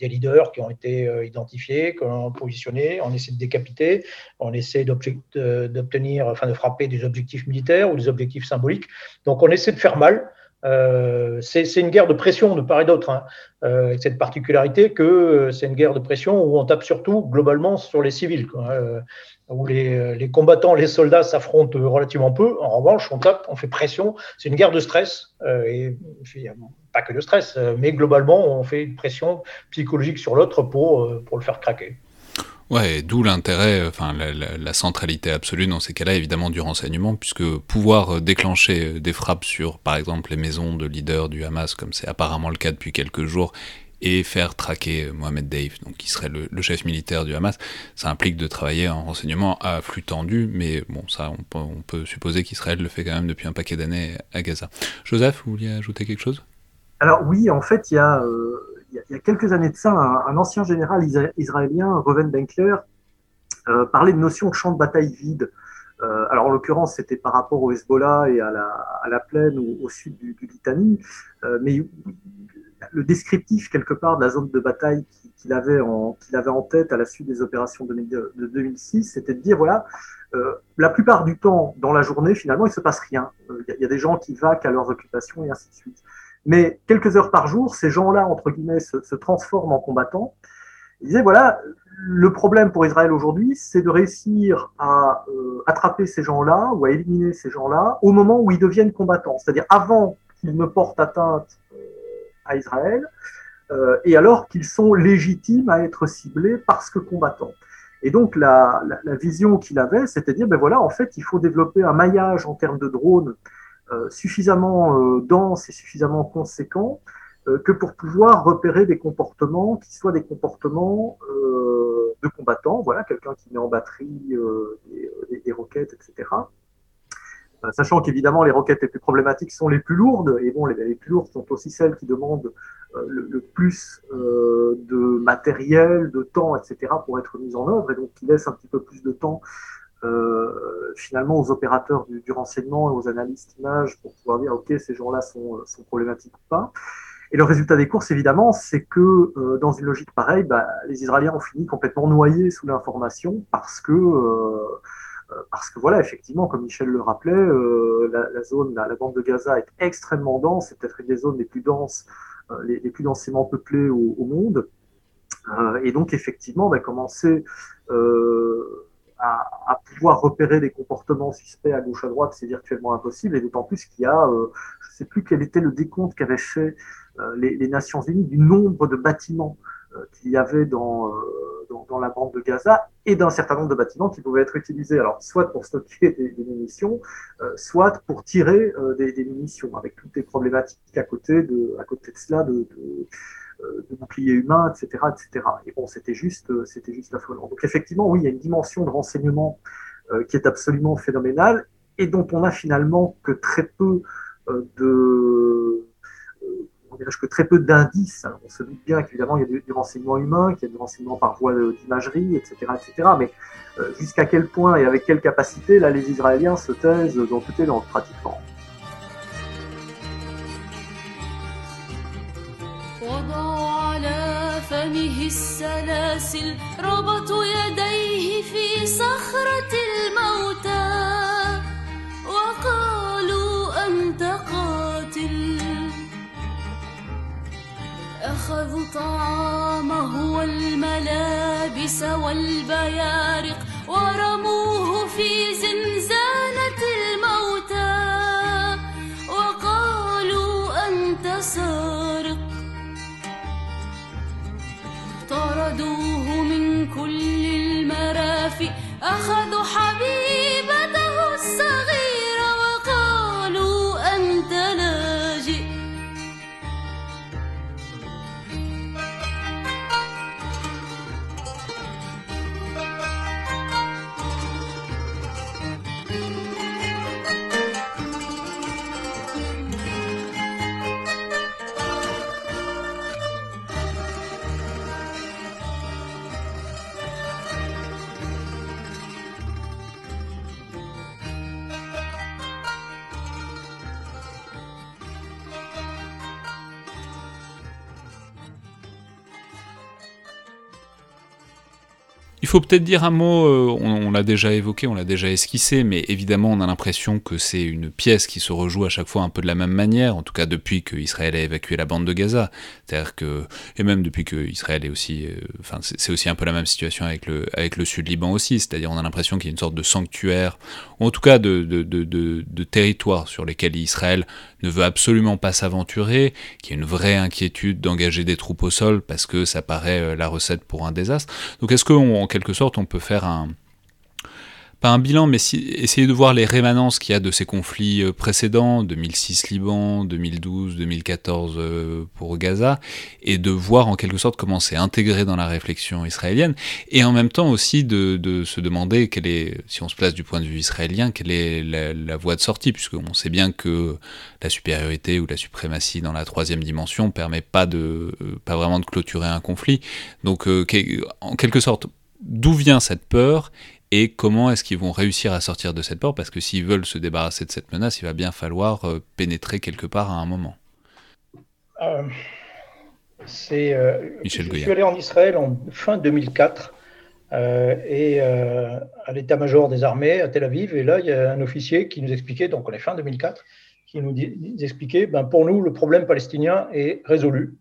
C: leaders qui ont été identifiés, qu'on positionnés, on essaie de décapiter, on essaie d'obtenir, enfin de frapper des objectifs militaires ou des objectifs symboliques. Donc on essaie de faire mal. Euh, c'est une guerre de pression de part et d'autre, hein, euh, avec cette particularité que euh, c'est une guerre de pression où on tape surtout globalement sur les civils, quoi, où les, les, combattants, les soldats s'affrontent relativement peu. En revanche, on tape, on fait pression. C'est une guerre de stress, et pas que de stress, mais globalement, on fait une pression psychologique sur l'autre pour, pour le faire craquer.
A: Ouais, d'où l'intérêt, enfin la, centralité absolue dans ces cas-là, évidemment, du renseignement, puisque pouvoir euh, déclencher euh, des frappes sur, par exemple, les maisons de leaders du Hamas, comme c'est apparemment le cas depuis quelques jours, et faire traquer euh, Mohamed Deif, donc qui serait le, chef militaire du Hamas, ça implique de travailler en renseignement à flux tendu, mais bon, ça, on peut, supposer qu'Israël le fait quand même depuis un paquet d'années à Gaza. Joseph, vous vouliez ajouter quelque chose?
B: Alors oui, en fait, il y a il y a quelques années de ça, un, ancien général israélien, Reuven Benkler, euh, parlait de notion de champ de bataille vide. Euh, alors en l'occurrence, c'était par rapport au Hezbollah et à la, plaine au sud du, Litanie, euh, mais le descriptif quelque part de la zone de bataille qu'il avait, en, tête à la suite des opérations de, 2006, c'était de dire voilà, la plupart du temps dans la journée, finalement, il ne se passe rien. Il y, a des gens qui vaquent à leurs occupations et ainsi de suite. Mais quelques heures par jour, ces gens-là, entre guillemets, se, transforment en combattants. Ils disaient, voilà, le problème pour Israël aujourd'hui, c'est de réussir à euh, attraper ces gens-là ou à éliminer ces gens-là au moment où ils deviennent combattants, c'est-à-dire avant qu'ils ne portent atteinte euh, à Israël euh, et alors qu'ils sont légitimes à être ciblés parce que combattants. Et donc la, vision qu'il avait, c'était de dire, ben voilà, en fait, il faut développer un maillage en termes de drones suffisamment euh, dense et suffisamment conséquent euh, que pour pouvoir repérer des comportements qui soient des comportements de combattants, voilà, quelqu'un qui met en batterie des, roquettes, etc. Sachant qu'évidemment, les roquettes les plus problématiques sont les plus lourdes, et bon, les, plus lourdes sont aussi celles qui demandent le, plus de matériel, de temps, etc., pour être mises en œuvre, et donc qui laissent un petit peu plus de temps euh, finalement aux opérateurs du, renseignement et aux analystes images pour pouvoir dire ok ces gens-là sont, sont, problématiques ou pas. Et le résultat des courses, évidemment, c'est que euh, dans une logique pareille, bah, les Israéliens ont fini complètement noyés sous l'information parce que euh, parce que voilà, effectivement, comme Michel le rappelait, la, zone, la, bande de Gaza est extrêmement dense, c'est peut-être une des zones les plus denses, les, plus densément peuplées au, monde. et donc, effectivement, on va commencer à, pouvoir repérer des comportements suspects à gauche à droite, c'est virtuellement impossible, et d'autant plus qu'il y a, euh, je ne sais plus quel était le décompte qu'avaient fait euh, les, Nations Unies du nombre de bâtiments euh, qu'il y avait dans, dans, la bande de Gaza et d'un certain nombre de bâtiments qui pouvaient être utilisés, alors soit pour stocker des, munitions, soit pour tirer des, munitions, avec toutes les problématiques à côté de, à côté de cela de boucliers humains, etc., etc. Et bon, c'était juste, euh, c'était juste affolant. Donc effectivement, oui, il y a une dimension de renseignement euh, qui est absolument phénoménale et dont on a finalement que très peu de
A: dégage que très peu d'indices. On se doute bien qu'évidemment, il y a du, renseignement humain, qu'il y a du renseignement par voie d'imagerie, etc., etc. Mais jusqu'à quel point et avec quelle capacité, là, les Israéliens se taisent dans toutes les langues, pratiquement. فمه السلاسل ربطوا يديه في صخرة الموتى. وقالوا أنت قاتل. أخذوا طعامه والملابس والبيارق ورموه في زنزانة الموتى. طردوه من كل المرافق أخذوا حبيبته faut peut-être dire un mot, euh, on, l'a déjà évoqué, on l'a déjà esquissé, mais évidemment on a l'impression que c'est une pièce qui se rejoue à chaque fois un peu de la même manière, en tout cas depuis qu'Israël a évacué la bande de Gaza. C'est-à-dire que, et même depuis que Israël est aussi, euh, enfin c'est aussi un peu la même situation avec le, sud-Liban aussi, c'est-à-dire on a l'impression qu'il y a une sorte de sanctuaire, ou en tout cas de, de, de, de territoire sur lesquels Israël ne veut absolument pas s'aventurer, qu'il y a une vraie inquiétude d'engager des troupes au sol parce que ça paraît euh, la recette pour un désastre. Donc est-ce qu'en quelque sorte on peut faire un, pas un bilan, mais essayer de voir les rémanences qu'il y a de ces conflits euh, précédents, 2006 Liban, 2012, 2014 euh, pour Gaza, et de voir en quelque sorte comment c'est intégré dans la réflexion israélienne, et en même temps aussi de, se demander quelle est, si on se place du point de vue israélien, quelle est la, voie de sortie, puisqu'on sait bien que la supériorité ou la suprématie dans la troisième dimension permet pas de, euh, pas vraiment de clôturer un conflit. Donc, en quelque sorte, d'où vient cette peur et comment est-ce qu'ils vont réussir à sortir de cette porte? Parce que s'ils veulent se débarrasser de cette menace, il va bien falloir euh, pénétrer quelque part à un moment.
C: Euh, c'est, euh, je suis allé en Israël en fin 2004 et à l'état-major des armées à Tel Aviv. Et là, il y a un officier qui nous expliquait, donc on est fin 2004, qui nous, expliquait, ben, pour nous, le problème palestinien est résolu.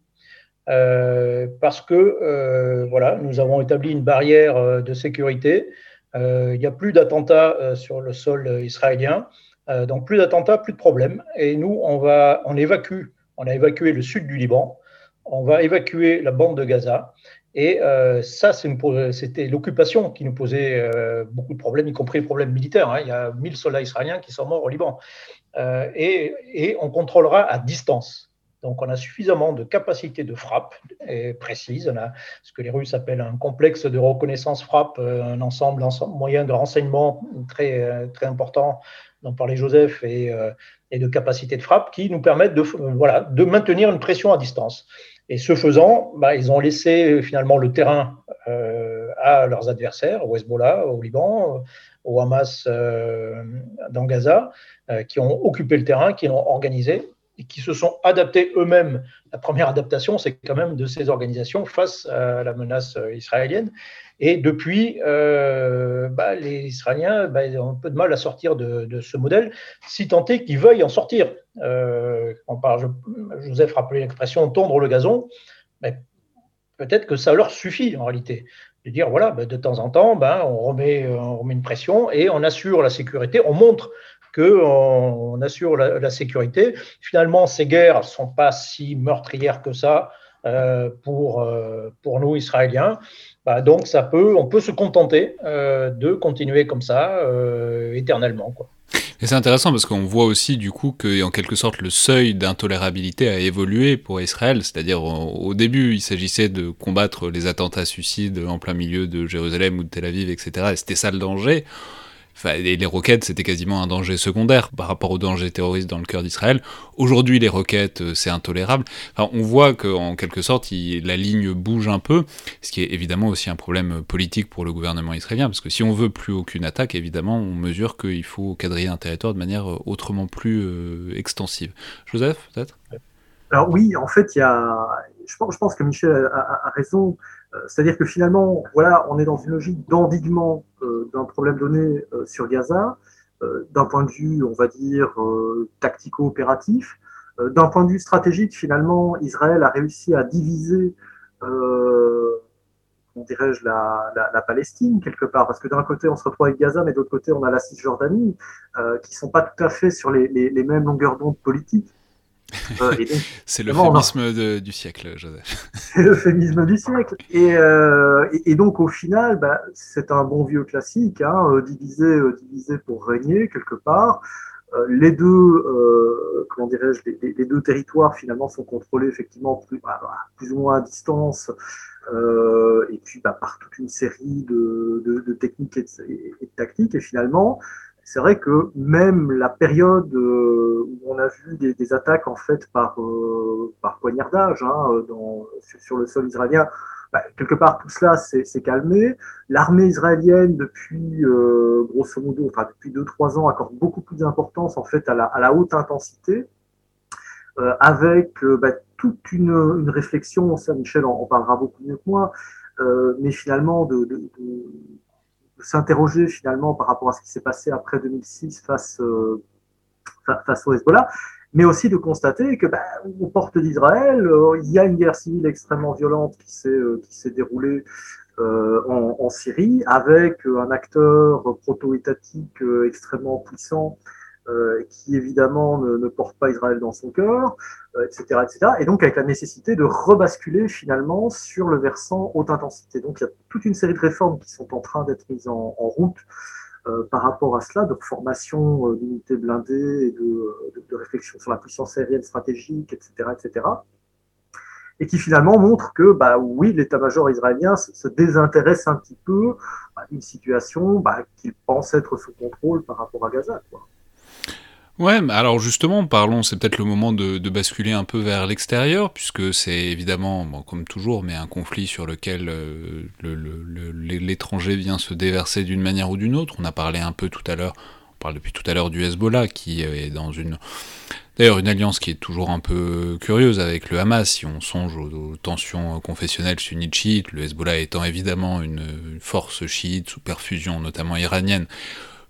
C: parce que voilà, nous avons établi une barrière de sécurité euh, il n'y a plus d'attentats euh, sur le sol euh, israélien. donc plus d'attentats, plus de problèmes. Et nous, on, va, on évacue, on a évacué le sud du Liban, on va évacuer la bande de Gaza. Et ça, c'était l'occupation qui nous posait beaucoup de problèmes, y compris les problèmes militaires. Hein. Il y a 1000 soldats israéliens qui sont morts au Liban. et, on contrôlera à distance. Donc on a suffisamment de capacité de frappe et précise. On a ce que les Russes appellent un complexe de reconnaissance frappe, euh, un ensemble, ensemble moyen de renseignement très, euh, très important dont parlait Joseph et, euh, et, de capacité de frappe qui nous permettent de, voilà, de maintenir une pression à distance. Et ce faisant, bah, ils ont laissé finalement le terrain à leurs adversaires, au Hezbollah, au Liban, au Hamas dans Gaza, qui ont occupé le terrain, qui l'ont organisé et qui se sont adaptés eux-mêmes. La première adaptation, c'est quand même de ces organisations face à la menace euh, israélienne. Et depuis, euh, bah, les Israéliens bah, ont un peu de mal à sortir de, ce modèle, si tant est qu'ils veuillent en sortir. Euh, on parle, Joseph rappelait l'expression tondre le gazon, mais peut-être que ça leur suffit en réalité. De dire, voilà, bah, de temps en temps, remet, on remet une pression et on assure la sécurité, on montre qu'on on assure la, sécurité. Finalement, ces guerres ne sont pas si meurtrières que ça euh, pour, euh, pour nous, Israéliens. Bah, donc, ça peut, on peut se contenter euh, de continuer comme ça éternellement. Quoi.
D: Et c'est intéressant parce qu'on voit aussi du coup que, en quelque sorte, le seuil d'intolérabilité a évolué pour Israël. C'est-à-dire, au, début, il s'agissait de combattre les attentats suicides en plein milieu de Jérusalem ou de Tel Aviv, etc. Et c'était ça le danger.
A: Les roquettes, c'était quasiment un danger secondaire par rapport au danger terroriste dans le cœur d'Israël. Aujourd'hui, les roquettes, euh, c'est intolérable. on voit qu'en quelque sorte, la ligne bouge un peu, ce qui est évidemment aussi un problème politique pour le gouvernement israélien, parce que si on veut plus aucune attaque, évidemment, on mesure qu'il faut quadriller un territoire de manière euh, autrement plus euh, extensive. Joseph, peut-être?
B: Alors oui, en fait, il y a, je pense, que Michel a raison. Euh, c'est-à-dire que finalement, voilà, on est dans une logique d'endiguement euh, d'un problème donné euh, sur Gaza, d'un point de vue, on va dire, tactico-opératif. d'un point de vue stratégique, finalement, Israël a réussi à diviser on dirais-je, la, Palestine, quelque part, parce que d'un côté, on se retrouve avec Gaza, mais d'autre côté, on a la Cisjordanie, euh, qui ne sont pas tout à fait sur les, les, les mêmes longueurs d'onde politiques. *laughs*
A: c'est le féminisme du siècle, Joseph. *laughs*
B: C'est le féminisme du siècle. Et, euh, et, donc, au final, bah, c'est un bon vieux classique, hein, euh, diviser, euh, diviser pour régner, quelque part. les deux, comment dirais-je, les, deux territoires finalement sont contrôlés effectivement plus, bah, plus ou moins à distance, et puis bah, par toute une série de, de, techniques et de, tactiques. Et finalement, c'est vrai que même la période euh, où on a vu des, attaques en fait par, euh, poignardage hein, sur, le sol israélien, bah, quelque part tout cela s'est calmé. L'armée israélienne depuis euh, grosso modo, enfin depuis 2-3 ans, accorde beaucoup plus d'importance en fait à la, haute intensité, avec bah, toute une, réflexion, ça Michel en, parlera beaucoup mieux que moi, mais finalement de s'interroger finalement par rapport à ce qui s'est passé après 2006 face, euh, face au Hezbollah, mais aussi de constater que ben, aux portes d'Israël, euh, il y a une guerre civile extrêmement violente qui s'est euh, déroulée en, en, Syrie avec un acteur proto-étatique extrêmement puissant euh, qui évidemment ne, porte pas Israël dans son cœur, etc., euh, etc. Et donc avec la nécessité de rebasculer finalement sur le versant haute intensité. Donc il y a toute une série de réformes qui sont en train d'être mises en, route euh, par rapport à cela, de formation d'unités blindées et de, réflexion sur la puissance aérienne stratégique, etc., etc. Et qui finalement montrent que, bah oui, l'état-major israélien se, désintéresse un petit peu bah, d'une situation bah, qu'il pense être sous contrôle par rapport à Gaza. Quoi.
A: Ouais, alors justement, parlons, c'est peut-être le moment de, basculer un peu vers l'extérieur, puisque c'est évidemment, comme toujours, mais un conflit sur lequel euh, l'étranger vient se déverser d'une manière ou d'une autre. On a parlé un peu tout à l'heure, on parle depuis tout à l'heure du Hezbollah, qui euh, est dans une... D'ailleurs, une alliance qui est toujours un peu curieuse avec le Hamas, si on songe aux, tensions confessionnelles sunnites-chiites, le Hezbollah étant évidemment une force chiite sous perfusion notamment iranienne,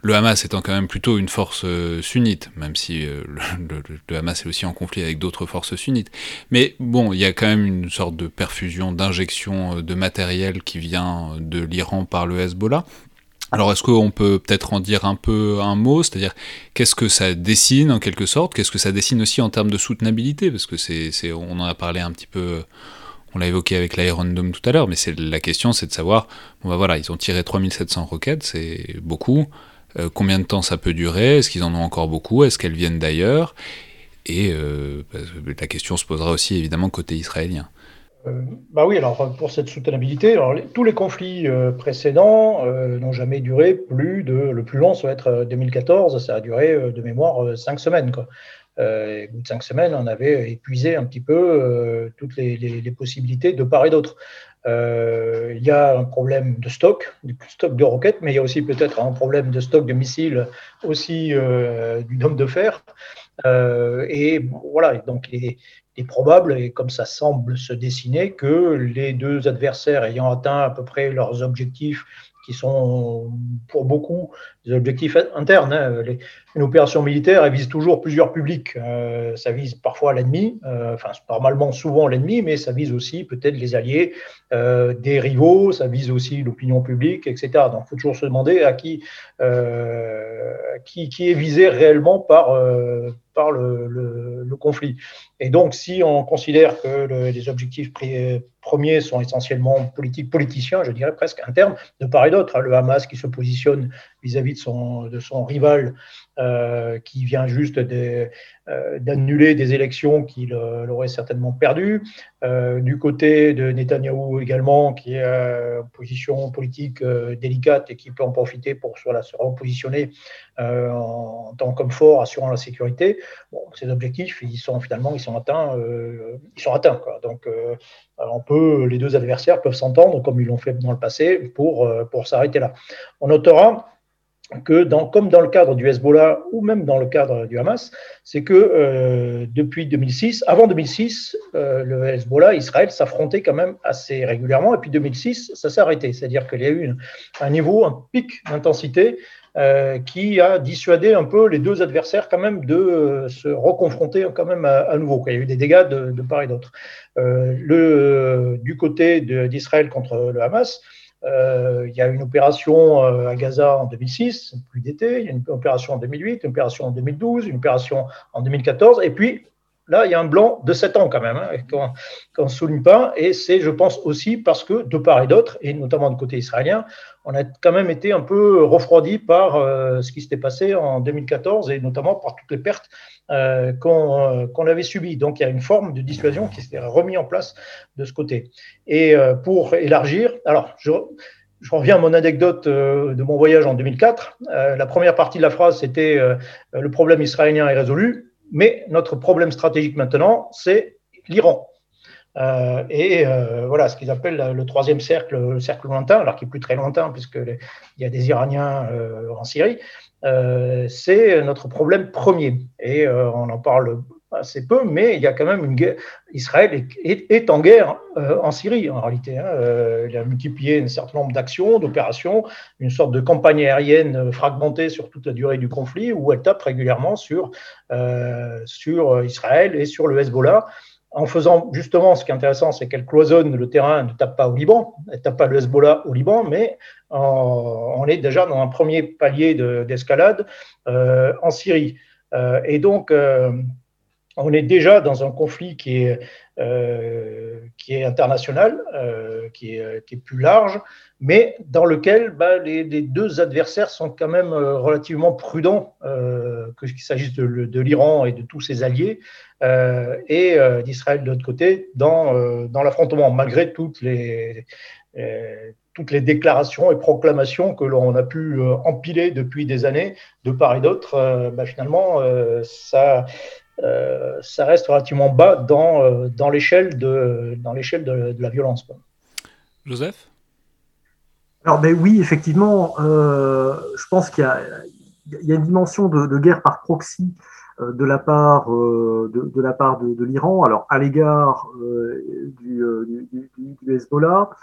A: le Hamas étant quand même plutôt une force euh, sunnite, même si euh, *laughs* le, Hamas est aussi en conflit avec d'autres forces sunnites. Mais bon, il y a quand même une sorte de perfusion, d'injection euh, de matériel qui vient de l'Iran par le Hezbollah. Alors est-ce qu'on peut peut-être en dire un peu un mot, c'est-à-dire qu'est-ce que ça dessine en quelque sorte, qu'est-ce que ça dessine aussi en termes de soutenabilité, parce que c'est, on en a parlé un petit peu, on l'a évoqué avec l'Iron tout à l'heure, mais c'est la question, c'est de savoir, bon bah voilà, ils ont tiré 3700 roquettes, c'est beaucoup, euh, combien de temps ça peut durer? Est-ce qu'ils en ont encore beaucoup? Est-ce qu'elles viennent d'ailleurs? Et euh, la question se posera aussi évidemment côté israélien.
C: Euh, bah oui, alors pour cette soutenabilité, tous les conflits précédents n'ont jamais duré plus de. Le plus long, ça va être 2014, ça a duré de mémoire cinq semaines. Au bout de cinq semaines, on avait épuisé un petit peu toutes les, possibilités de part et d'autre. Euh, il y a un problème de stock, du stock de roquettes, mais il y a aussi peut-être un problème de stock de missiles aussi euh, du dôme de fer. Euh, et voilà, donc il est, probable, et comme ça semble se dessiner, que les deux adversaires ayant atteint à peu près leurs objectifs qui sont pour beaucoup des objectifs internes. Hein. une opération militaire, elle vise toujours plusieurs publics. Euh, ça vise parfois l'ennemi, euh, enfin normalement souvent l'ennemi, mais ça vise aussi peut-être les alliés, euh, des rivaux, ça vise aussi l'opinion publique, etc. Donc il faut toujours se demander à qui, qui, qui, est visé réellement par, par le, le, conflit. Et donc, si on considère que les objectifs premiers sont essentiellement politiques, politiciens, je dirais presque internes, de part et d'autre, hein, le Hamas qui se positionne vis-à-vis de son rival, euh, qui vient juste euh, d'annuler des élections qu'il aurait certainement perdues. du côté de Netanyahou également, qui est en position politique délicate et qui peut en profiter pour soit se repositionner en, tant qu'homme fort assurant la sécurité. Ces objectifs, ils sont finalement ils sont atteints. ils sont atteints. Donc, les deux adversaires peuvent s'entendre comme ils l'ont fait dans le passé pour, pour s'arrêter là. On notera que, dans, comme dans le cadre du Hezbollah ou même dans le cadre du Hamas, c'est que euh, depuis 2006, avant 2006, euh, le Hezbollah, Israël s'affrontait quand même assez régulièrement, et puis 2006, ça s'est arrêté. C'est-à-dire qu'il y a eu un niveau, un pic d'intensité euh, qui a dissuadé un peu les deux adversaires quand même de se reconfronter quand même à, nouveau. Il y a eu des dégâts de, de part et d'autre. le, du côté d'Israël contre le Hamas, euh, il y a une opération euh, à Gaza en 2006, plus d'été, il y a une opération en 2008, une opération en 2012, une opération en 2014, et puis là, il y a un blanc de 7 ans quand même, hein, qu'on ne souligne pas, et c'est, je pense, aussi parce que de part et d'autre, et notamment du côté israélien, on a quand même été un peu refroidi par euh, ce qui s'était passé en 2014, et notamment par toutes les pertes euh, euh, qu'on avait subi. Donc il y a une forme de dissuasion qui s'est remis en place de ce côté. Et pour élargir, alors je, reviens à mon anecdote de mon voyage en 2004. la première partie de la phrase, c'était le problème israélien est résolu, mais notre problème stratégique maintenant, c'est l'Iran. et voilà ce qu'ils appellent le troisième cercle, le cercle lointain, alors qui est plus très lointain puisqu'il y a des Iraniens en Syrie, euh, c'est notre problème premier. Et euh, on en parle assez peu, mais il y a quand même une guerre. Israël est, en guerre euh, en Syrie, en réalité. Hein. il a multiplié un certain nombre d'actions, d'opérations, une sorte de campagne aérienne fragmentée sur toute la durée du conflit, où elle tape régulièrement sur, sur Israël et sur le Hezbollah en faisant justement ce qui est intéressant, c'est qu'elle cloisonne le terrain, ne tape pas au Liban, elle ne tape pas le Hezbollah au Liban, mais on est déjà dans un premier palier d'escalade euh, en Syrie. Euh, et donc, euh, on est déjà dans un conflit qui est, qui est international, qui est, qui, est, plus large, mais dans lequel bah, les, deux adversaires sont quand même relativement prudents, que qu'il s'agisse de, l'Iran et de tous ses alliés, et d'Israël de l'autre côté, dans, dans l'affrontement, malgré toutes les, toutes les déclarations et proclamations que l'on a pu euh, empiler depuis des années, de part et d'autre, euh, bah, finalement, euh, ça, reste relativement bas dans, dans l'échelle de, dans l'échelle de, la violence.
A: Joseph?
B: Alors, ben oui, effectivement, je pense qu'il y a, il y a une dimension de, guerre par proxy de la part de, de la part de, l'Iran, alors à l'égard du, du, du, Hezbollah, euh,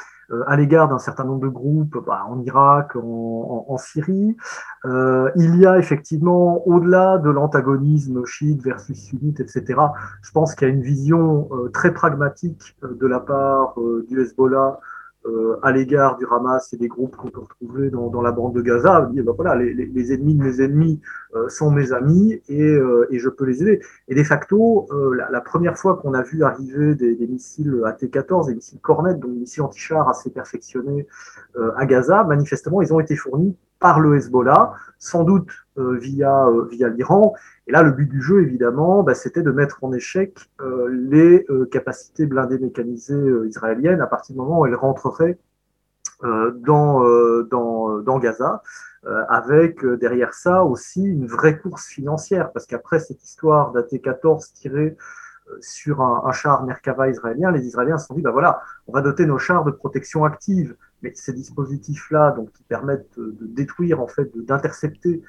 B: à l'égard d'un certain nombre de groupes bah, en Irak, en, Syrie. Euh, il y a effectivement, au-delà de l'antagonisme chiite versus sunnite, etc., je pense qu'il y a une vision euh, très pragmatique de la part du Hezbollah euh, à l'égard du Hamas et des groupes qu'on peut retrouver dans, dans, la bande de Gaza, dire, ben voilà, les, les, ennemis de mes ennemis euh, sont mes amis et, euh, et, je peux les aider. Et de facto, la, la, première fois qu'on a vu arriver des, des missiles AT-14, des missiles Cornet, donc des missiles anti-chars assez perfectionnés à Gaza, manifestement, ils ont été fournis par le Hezbollah, sans doute via, via l'Iran. Et là, le but du jeu, évidemment, bah, c'était de mettre en échec euh, les euh, capacités blindées mécanisées euh, israéliennes à partir du moment où elles rentreraient dans, dans, dans, Gaza, avec derrière ça aussi une vraie course financière, parce qu'après cette histoire d'AT-14 tirée sur un, un, char Merkava israélien, les Israéliens se sont dit, bah voilà, on va doter nos chars de protection active, mais ces dispositifs-là, donc qui permettent de détruire, en fait, d'intercepter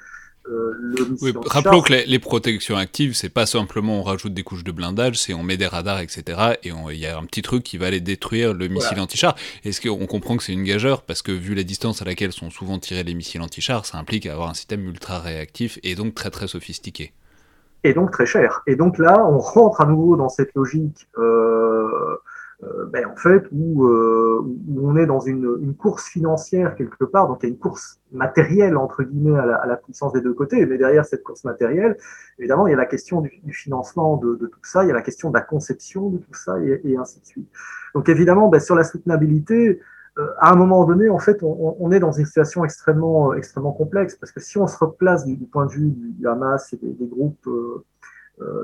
A: euh, oui, rappelons que les, protections actives, c'est pas simplement on rajoute des couches de blindage, c'est on met des radars, etc. Et il y a un petit truc qui va aller détruire le missile anti-char. Est-ce qu'on comprend que c'est une gageure? Parce que vu la distance à laquelle sont souvent tirés les missiles anti-char, ça implique avoir un système ultra réactif et donc très très sophistiqué.
B: Et donc très cher. Et donc là, on rentre à nouveau dans cette logique. Euh, euh, ben, en fait, où, euh, où, on est dans une, une, course financière quelque part, donc il y a une course matérielle, entre guillemets, à la, à la, puissance des deux côtés, mais derrière cette course matérielle, évidemment, il y a la question du, du financement de, de, tout ça, il y a la question de la conception de tout ça, et, et ainsi de suite. Donc évidemment, ben, sur la soutenabilité, à un moment donné, en fait, on, est dans une situation extrêmement, extrêmement complexe, parce que si on se replace du, point de vue du, Hamas et des, groupes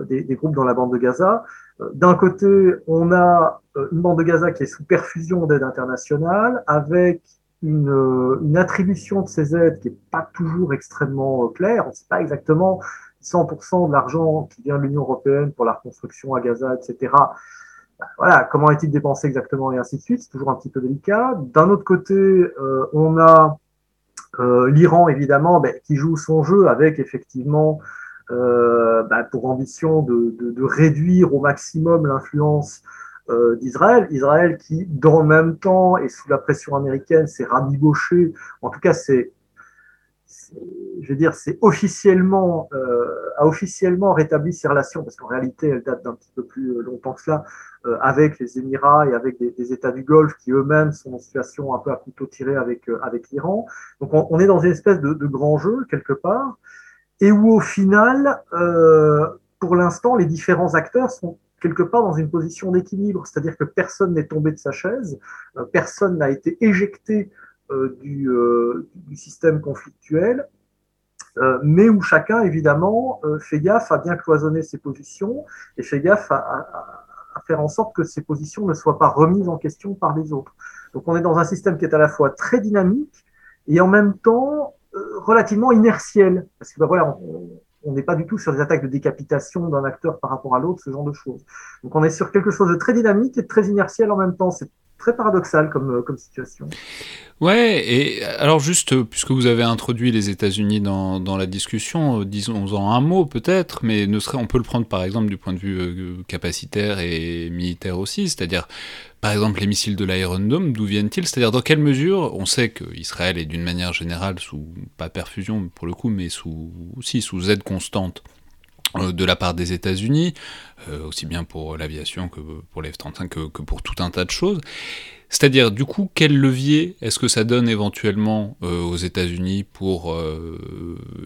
B: des, groupes dans la bande de Gaza. D'un côté, on a une bande de Gaza qui est sous perfusion d'aide internationale, avec une, attribution de ces aides qui n'est pas toujours extrêmement claire. On ne sait pas exactement 100% de l'argent qui vient de l'Union européenne pour la reconstruction à Gaza, etc. Voilà, comment est-il dépensé exactement et ainsi de suite, c'est toujours un petit peu délicat. D'un autre côté, euh, on a euh, l'Iran, évidemment, bah, qui joue son jeu avec effectivement euh, bah, pour ambition de, réduire au maximum l'influence d'Israël. Israël qui, dans le même temps et sous la pression américaine, s'est rabiboché, en tout cas, c'est je veux dire, c'est officiellement, euh, a officiellement rétabli ses relations, parce qu'en réalité, elles datent d'un petit peu plus longtemps que cela, euh, avec les Émirats et avec des, États du Golfe qui eux-mêmes sont en situation un peu à couteau tiré avec, euh, avec l'Iran. Donc on, est dans une espèce de, grand jeu, quelque part, et où au final, euh, pour l'instant, les différents acteurs sont quelque part dans une position d'équilibre, c'est-à-dire que personne n'est tombé de sa chaise, euh, personne n'a été éjecté euh, du, euh, du, système conflictuel, euh, mais où chacun, évidemment, fait gaffe à bien cloisonner ses positions et fait gaffe à, faire en sorte que ces positions ne soient pas remises en question par les autres. Donc on est dans un système qui est à la fois très dynamique et en même temps relativement inertiel. Parce que ben voilà, on n'est pas du tout sur des attaques de décapitation d'un acteur par rapport à l'autre, ce genre de choses. Donc on est sur quelque chose de très dynamique et de très inertiel en même temps. Très paradoxal comme, comme situation.
A: Ouais, et alors juste, euh, puisque vous avez introduit les États-Unis dans, dans, la discussion, euh, disons-en un mot peut-être, mais ne serait, on peut le prendre par exemple du point de vue euh, capacitaire et militaire aussi, c'est-à-dire par exemple les missiles de l'Iron Dome, d'où viennent-ils? C'est-à-dire dans quelle mesure on sait qu'Israël est d'une manière générale sous, pas perfusion pour le coup, mais sous, aussi sous aide constante de la part des États-Unis, euh, aussi bien pour l'aviation que pour les F-35 que, pour tout un tas de choses. C'est-à-dire, du coup, quel levier est-ce que ça donne éventuellement euh, aux États-Unis pour euh,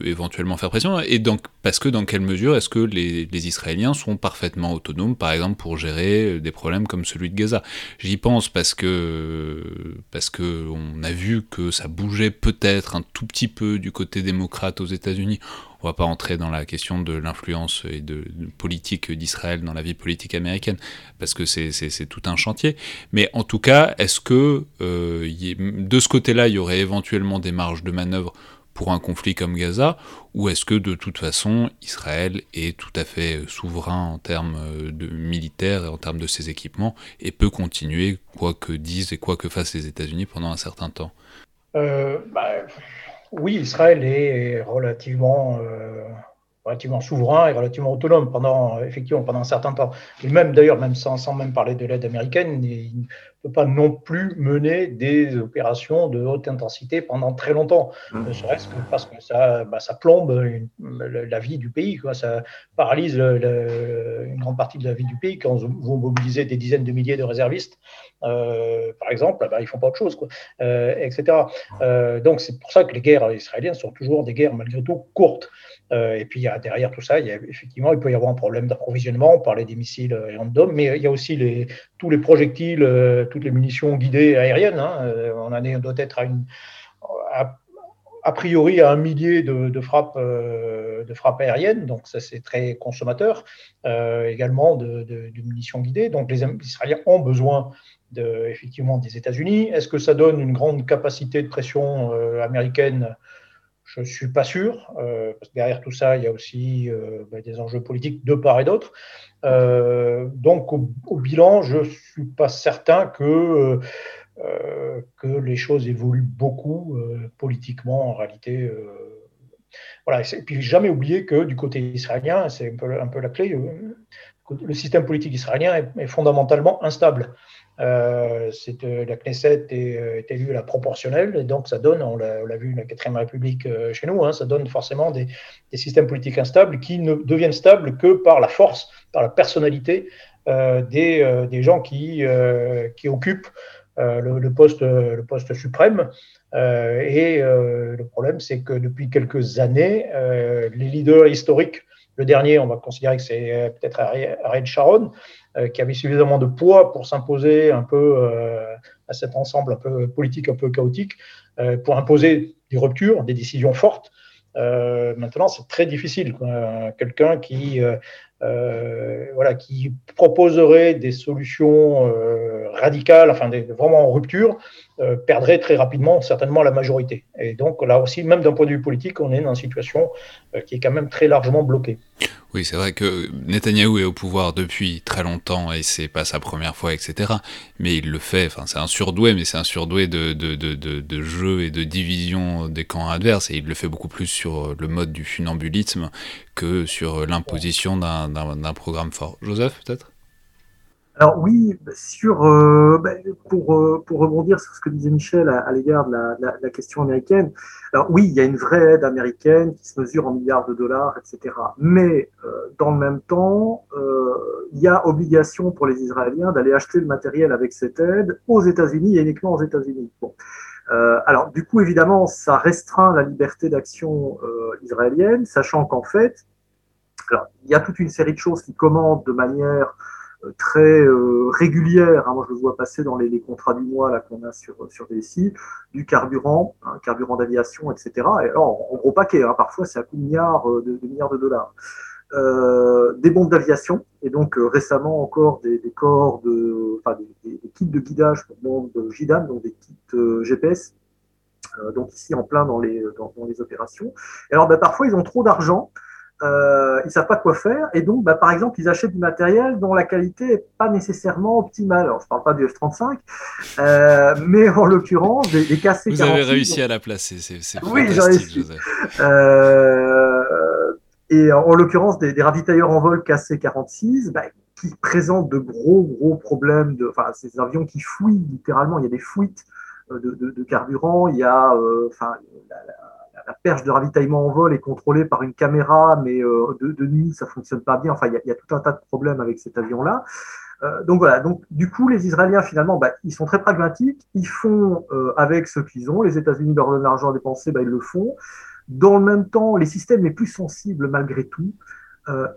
A: éventuellement faire pression? Et donc, parce que dans quelle mesure est-ce que les, les, Israéliens sont parfaitement autonomes, par exemple, pour gérer des problèmes comme celui de Gaza? J'y pense parce que parce que on a vu que ça bougeait peut-être un tout petit peu du côté démocrate aux États-Unis. On va pas entrer dans la question de l'influence et de, politique d'Israël dans la vie politique américaine, parce que c'est tout un chantier. Mais en tout cas, est-ce que euh, de ce côté-là, il y aurait éventuellement des marges de manœuvre pour un conflit comme Gaza, ou est-ce que de toute façon Israël est tout à fait souverain en termes de militaires et en termes de ses équipements et peut continuer quoi que disent et quoi que fassent les États-Unis pendant un certain temps?
C: Euh, bah, Oui, Israël est relativement euh, relativement souverain et relativement autonome pendant, effectivement, pendant un certain temps. Et même d'ailleurs, même sans, sans, même parler de l'aide américaine, ne peut pas non plus mener des opérations de haute intensité pendant très longtemps, mmh. ne serait-ce que parce que ça, bah, ça plombe une, la vie du pays, quoi. ça paralyse le, le, une grande partie de la vie du pays quand vous mobilisez des dizaines de milliers de réservistes. Euh, par exemple, bah, ils font pas autre chose, quoi, euh, etc. Euh, donc c'est pour ça que les guerres israéliennes sont toujours des guerres malgré tout courtes. Euh, et puis, derrière tout ça, il y a, effectivement, il peut y avoir un problème d'approvisionnement. On parlait des missiles random, mais il y a aussi les, tous les projectiles, euh, toutes les munitions guidées aériennes. Hein. Euh, on doit être à a priori à un millier de, frappes, euh, de frappes aériennes, donc ça c'est très consommateur, euh, également de, munitions guidées. Donc les Israéliens ont besoin effectivement des États-Unis. Est-ce que ça donne une grande capacité de pression américaine je ne suis pas sûr, euh, parce que derrière tout ça, il y a aussi euh, bah, des enjeux politiques de part et d'autre. Euh, donc, au, au, bilan, je ne suis pas certain que, euh, que les choses évoluent beaucoup euh, politiquement, en réalité. voilà. Et puis, jamais oublier que du côté israélien, c'est un peu, un peu la clé, le système politique israélien est fondamentalement instable. Euh, la Knesset est, euh, est, élue à la proportionnelle, et donc ça donne, on l'a vu la 4 République euh, chez nous, hein, ça donne forcément des, systèmes politiques instables qui ne deviennent stables que par la force, par la personnalité euh, des, gens qui, occupent le, poste, le poste suprême. et le problème, c'est que depuis quelques années, les leaders historiques, le dernier, on va considérer que c'est peut-être Ariel Sharon, qui avait suffisamment de poids pour s'imposer un peu euh, à cet ensemble un peu politique, un peu chaotique, euh, pour imposer des ruptures, des décisions fortes. maintenant, c'est très difficile. Quelqu'un qui voilà, qui proposerait des solutions radicales, enfin vraiment en rupture, perdrait très rapidement certainement la majorité. Et donc là aussi, même d'un point de vue politique, on est dans une situation qui est quand même très largement bloquée.
A: Oui, c'est vrai que Netanyahou est au pouvoir depuis très longtemps et c'est pas sa première fois, etc. Mais il le fait, enfin c'est un surdoué, mais c'est un surdoué de, de, de, de, jeu et de division des camps adverses et il le fait beaucoup plus sur le mode du funambulisme que sur l'imposition d'un programme fort. Joseph, peut-être?
B: Alors oui, sur, euh, pour, euh, pour rebondir sur ce que disait Michel à, l'égard de la, la, question américaine, alors oui, il y a une vraie aide américaine qui se mesure en milliards de dollars, etc. Mais euh, dans le même temps, il y a obligation pour les Israéliens d'aller acheter le matériel avec cette aide aux États-Unis et uniquement aux États-Unis. Bon. alors du coup, évidemment, ça restreint la liberté d'action israélienne, sachant qu'en fait, il y a toute une série de choses qui commandent de manière très euh, régulière. Hein. moi, je le vois passer dans les, contrats du mois qu'on a sur sur DSI, du carburant, hein, carburant d'aviation, etc. Et alors, en gros paquet, hein, parfois c'est à coup de milliards euh, de, milliards de dollars. Euh, des bombes d'aviation et donc récemment encore des, corps de, enfin des, kits de guidage pour bombes JDAM, donc des kits GPS, donc ici en plein dans les dans, les opérations. Et alors ben, parfois ils ont trop d'argent euh, ils savent pas quoi faire et donc bah, par exemple ils achètent du matériel dont la qualité est pas nécessairement optimale. Alors je parle pas du F35, euh, mais en l'occurrence des, des KC46.
A: Vous avez réussi à la placer, c'est
B: oui, fantastique. Euh, et en, l'occurrence des, des, ravitailleurs en vol KC46 bah, qui présentent de gros gros problèmes de, enfin ces avions qui fouillent littéralement, il y a des fuites de, de, de carburant, il y a euh, enfin la, la, la perche de ravitaillement en vol est contrôlée par une caméra, mais euh, de, nuit, ça fonctionne pas bien. Enfin, il y, a tout un tas de problèmes avec cet avion-là. Euh, donc voilà, donc du coup, les Israéliens, finalement, bah, ils sont très pragmatiques, ils font euh, avec ce qu'ils ont. Les États-Unis leur donnent l'argent à dépenser, bah, ils le font. Dans le même temps, les systèmes les plus sensibles, malgré tout,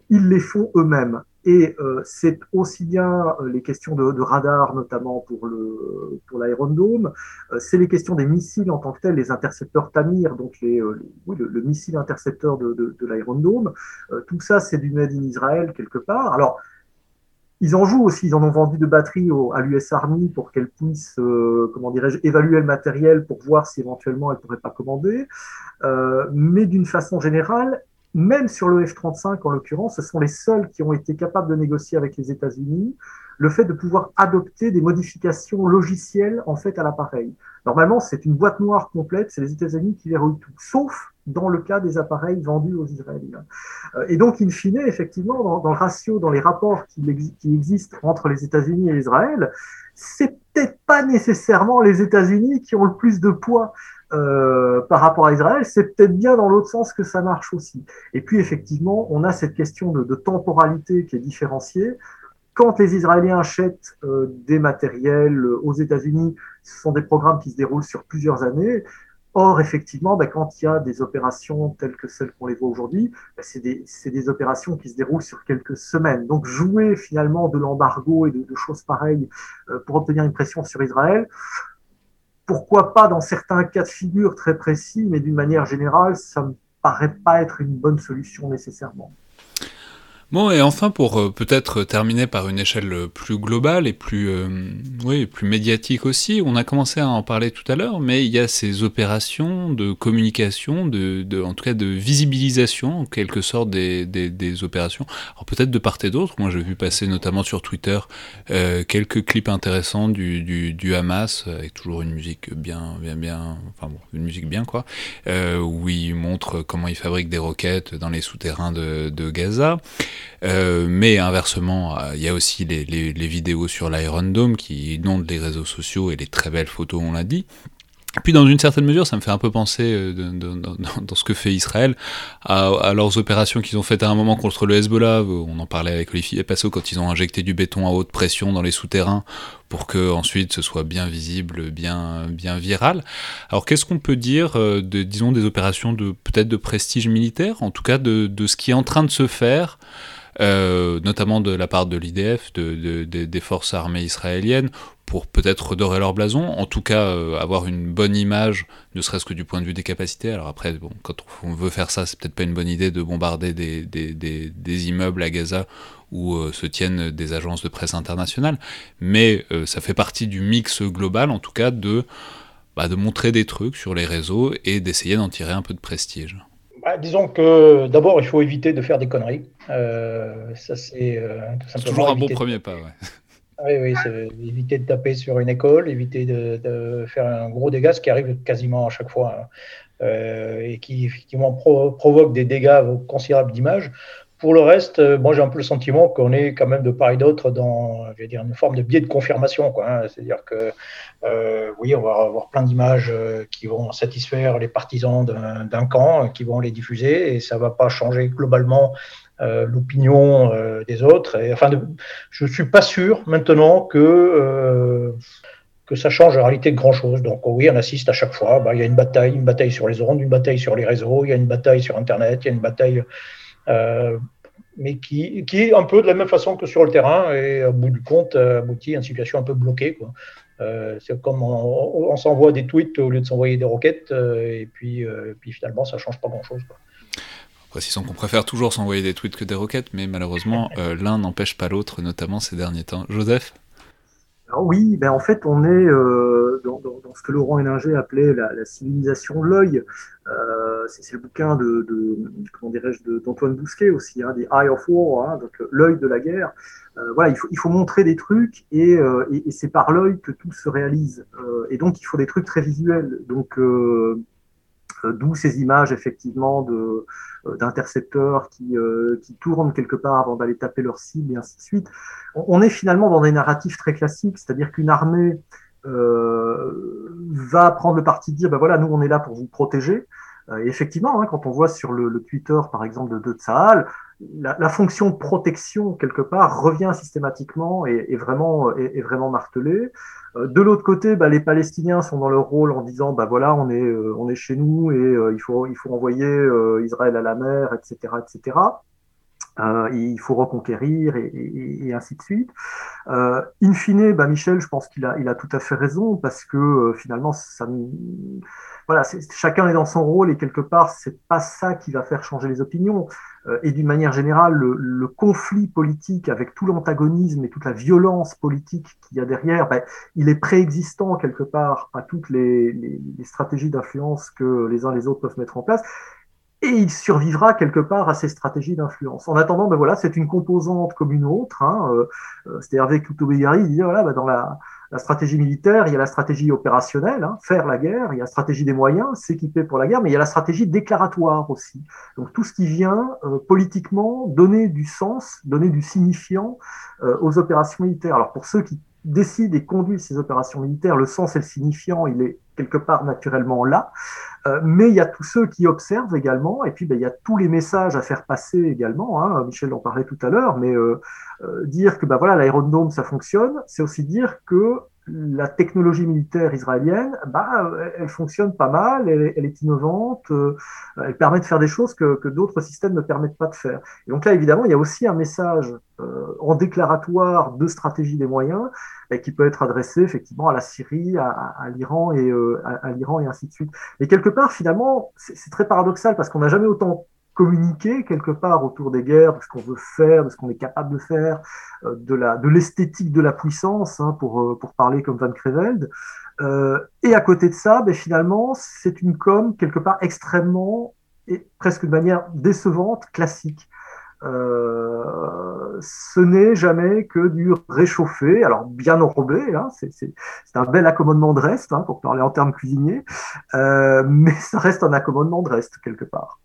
B: ils les font eux-mêmes. Et euh, c'est aussi bien euh, les questions de, de, radar, notamment pour le pour l'aérodrome, euh, c'est les questions des missiles en tant que tels, les intercepteurs Tamir, donc le, missile intercepteur de, de, de l'aérodrome. tout ça, c'est du made in Israël quelque part. Alors, ils en jouent aussi, ils en ont vendu de batteries au, à l'US Army pour qu'elle puisse, comment dirais-je, évaluer le matériel pour voir si éventuellement elle pourrait pas commander. mais d'une façon générale, même sur le F-35 en l'occurrence, ce sont les seuls qui ont été capables de négocier avec les États-Unis le fait de pouvoir adopter des modifications logicielles en fait à l'appareil. Normalement, c'est une boîte noire complète, c'est les États-Unis qui verrouillent tout, sauf dans le cas des appareils vendus aux Israéliens. Euh, et donc, in fine, effectivement, dans, le ratio, dans les rapports qui, qui existent entre les États-Unis et Israël, c'est peut-être pas nécessairement les États-Unis qui ont le plus de poids euh, par rapport à Israël, c'est peut-être bien dans l'autre sens que ça marche aussi. Et puis effectivement, on a cette question de, temporalité qui est différenciée. Quand les Israéliens achètent euh, des matériels euh, aux États-Unis, ce sont des programmes qui se déroulent sur plusieurs années. Or, effectivement, ben, quand il y a des opérations telles que celles qu'on les voit aujourd'hui, ben, c'est des, opérations qui se déroulent sur quelques semaines. Donc, jouer finalement de l'embargo et de, choses pareilles pour obtenir une pression sur Israël, pourquoi pas dans certains cas de figure très précis, mais d'une manière générale, ça me paraît pas être une bonne solution nécessairement.
A: Bon, et enfin, pour euh, peut-être terminer par une échelle plus globale et plus, euh, oui, plus médiatique aussi, on a commencé à en parler tout à l'heure, mais il y a ces opérations de communication, de, de, en tout cas de visibilisation, en quelque sorte, des, des, des opérations. Alors peut-être de part et d'autre, moi j'ai vu passer notamment sur Twitter euh, quelques clips intéressants du, du, du, Hamas, avec toujours une musique bien, bien, bien, enfin bon, une musique bien quoi, euh, où ils montrent comment ils fabriquent des roquettes dans les souterrains de, de Gaza. Euh, mais inversement, euh, il y a aussi les, les, les vidéos sur l'Iron Dome qui inondent les réseaux sociaux et les très belles photos, on l'a dit. Puis dans une certaine mesure, ça me fait un peu penser euh, dans ce que fait Israël à, à leurs opérations qu'ils ont faites à un moment contre le Hezbollah. On en parlait avec Olivier Passot quand ils ont injecté du béton à haute pression dans les souterrains pour que ensuite ce soit bien visible, bien bien viral. Alors qu'est-ce qu'on peut dire de disons des opérations de peut-être de prestige militaire, en tout cas de, de ce qui est en train de se faire euh, notamment de la part de l'IDF, de, de, des forces armées israéliennes, pour peut-être redorer leur blason, en tout cas euh, avoir une bonne image, ne serait-ce que du point de vue des capacités. Alors après, bon, quand on veut faire ça, c'est peut-être pas une bonne idée de bombarder des, des, des, des immeubles à Gaza où euh, se tiennent des agences de presse internationales, mais euh, ça fait partie du mix global, en tout cas, de, bah, de montrer des trucs sur les réseaux et d'essayer d'en tirer un peu de prestige.
C: Bah, disons que d'abord, il faut éviter de faire des conneries. ça, c'est
A: toujours un bon premier pas. Ouais.
C: Oui, oui, c'est éviter de taper sur une école, éviter de, faire un gros dégât, ce qui arrive quasiment à chaque fois, hein. euh, et qui effectivement provoque des dégâts considérables d'image. Pour le reste, euh, moi j'ai un peu le sentiment qu'on est quand même de part et d'autre dans je vais dire, une forme de biais de confirmation. Hein. C'est-à-dire que euh, oui, on va avoir plein d'images qui vont satisfaire les partisans d'un camp, qui vont les diffuser, et ça ne va pas changer globalement l'opinion euh, des autres. Et, enfin, je ne suis pas sûr maintenant que, euh, que ça change en réalité grand-chose. Donc oui, on assiste à chaque fois. Bah, il y a une bataille, une bataille sur les ondes, une bataille sur les réseaux, il y a une bataille sur Internet, il y a une bataille mais qui, qui, est un peu de la même façon que sur le terrain et au bout du compte aboutit à une situation un peu bloquée. c'est comme on, s'envoie des tweets au lieu de s'envoyer des roquettes et puis, puis finalement ça change pas grand-chose.
A: Précisons qu'on préfère toujours s'envoyer des tweets que des roquettes, mais malheureusement, euh, l'un n'empêche pas l'autre, notamment ces derniers temps. Joseph?
B: Oui, ben en fait, on est euh, dans, ce que Laurent Héninger appelait la, civilisation de l'œil. Euh, c'est le bouquin de, comment dirais-je, d'Antoine Bousquet aussi, hein, des Eye of War, hein, donc l'œil de la guerre. voilà, il faut, montrer des trucs et, c'est par l'œil que tout se réalise. et donc, il faut des trucs très visuels. Donc, d'où ces images effectivement de d'intercepteurs qui, euh, qui tournent quelque part avant d'aller taper leur cible et ainsi de suite. On, est finalement dans des narratifs très classiques, c'est-à-dire qu'une armée euh, va prendre le parti de dire ben voilà nous on est là pour vous protéger et effectivement hein, quand on voit sur le, Twitter par exemple de, de Tsahal la, fonction protection quelque part revient systématiquement et est vraiment vraiment martelée euh, de l'autre côté, bah, les Palestiniens sont dans leur rôle en disant bah voilà, on est, euh, on est chez nous et euh, il, faut, il faut envoyer Israël à la mer, etc. etc. il faut reconquérir et, ainsi de suite. in fine, bah, Michel, je pense qu'il a, tout à fait raison parce que finalement, ça, voilà, chacun est dans son rôle et quelque part, c'est pas ça qui va faire changer les opinions. Euh, et d'une manière générale, le, conflit politique avec tout l'antagonisme et toute la violence politique qu'il y a derrière, ben, il est préexistant quelque part à toutes les, les, les stratégies d'influence que les uns les autres peuvent mettre en place et il survivra quelque part à ces stratégies d'influence. En attendant, ben voilà, c'est une composante comme une autre. Hein, euh, euh C'était Hervé il dit voilà, ben dans la, la, stratégie militaire, il y a la stratégie opérationnelle, hein, faire la guerre, il y a la stratégie des moyens, s'équiper pour la guerre, mais il y a la stratégie déclaratoire aussi. Donc tout ce qui vient euh, politiquement donner du sens, donner du signifiant euh, aux opérations militaires. Alors pour ceux qui décident et conduisent ces opérations militaires, le sens et le signifiant, il est quelque part naturellement là. Euh, mais il y a tous ceux qui observent également, et puis ben, il y a tous les messages à faire passer également. Hein. Michel en parlait tout à l'heure, mais euh, euh, dire que ben, voilà l'aérodrome ça fonctionne, c'est aussi dire que la technologie militaire israélienne, bah, elle fonctionne pas mal, elle, est innovante, euh, elle permet de faire des choses que, que d'autres systèmes ne permettent pas de faire. Et donc là, évidemment, il y a aussi un message euh, en déclaratoire de stratégie des moyens qui peut être adressé effectivement à la Syrie, à, à, l'Iran et euh, à, à l'Iran et ainsi de suite. Et quelque part, finalement, c'est très paradoxal parce qu'on n'a jamais autant communiquer quelque part autour des guerres, de ce qu'on veut faire, de ce qu'on est capable de faire, euh, de la de l'esthétique de la puissance, hein, pour, euh, pour parler comme Van Creveld. Euh, et à côté de ça, ben, finalement, c'est une com quelque part extrêmement et presque de manière décevante, classique. Ce n'est jamais que du réchauffé, alors bien enrobé, hein, c'est un bel accommodement de reste, hein, pour parler en termes cuisiniers, mais ça reste un accommodement de reste quelque part.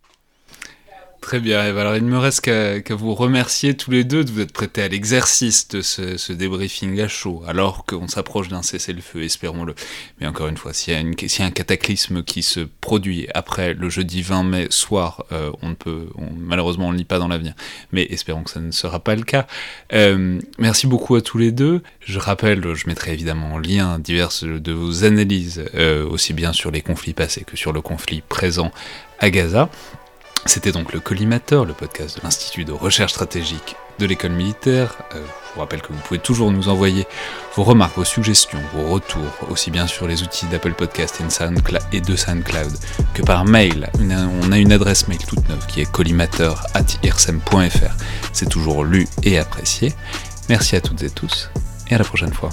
A: Très bien, Alors, il ne me reste qu'à vous remercier tous les deux de vous être prêtés à l'exercice de ce, débriefing à chaud, alors qu'on s'approche d'un cessez-le-feu, espérons-le. Mais encore une fois, s'il y, a un cataclysme qui se produit après le jeudi 20 mai soir, euh, on ne peut, malheureusement, on ne lit pas dans l'avenir. Mais espérons que ça ne sera pas le cas. Euh, merci beaucoup à tous les deux. Je rappelle, je mettrai évidemment en lien diverses de vos analyses, euh, aussi bien sur les conflits passés que sur le conflit présent à Gaza. C'était donc le Collimateur, le podcast de l'Institut de recherche stratégique de l'école militaire. Euh, je vous rappelle que vous pouvez toujours nous envoyer vos remarques, vos suggestions, vos retours, aussi bien sur les outils d'Apple Podcast et de SoundCloud que par mail. On a une adresse mail toute neuve qui est collimateur.irsem.fr. C'est toujours lu et apprécié. Merci à toutes et tous et à la prochaine fois.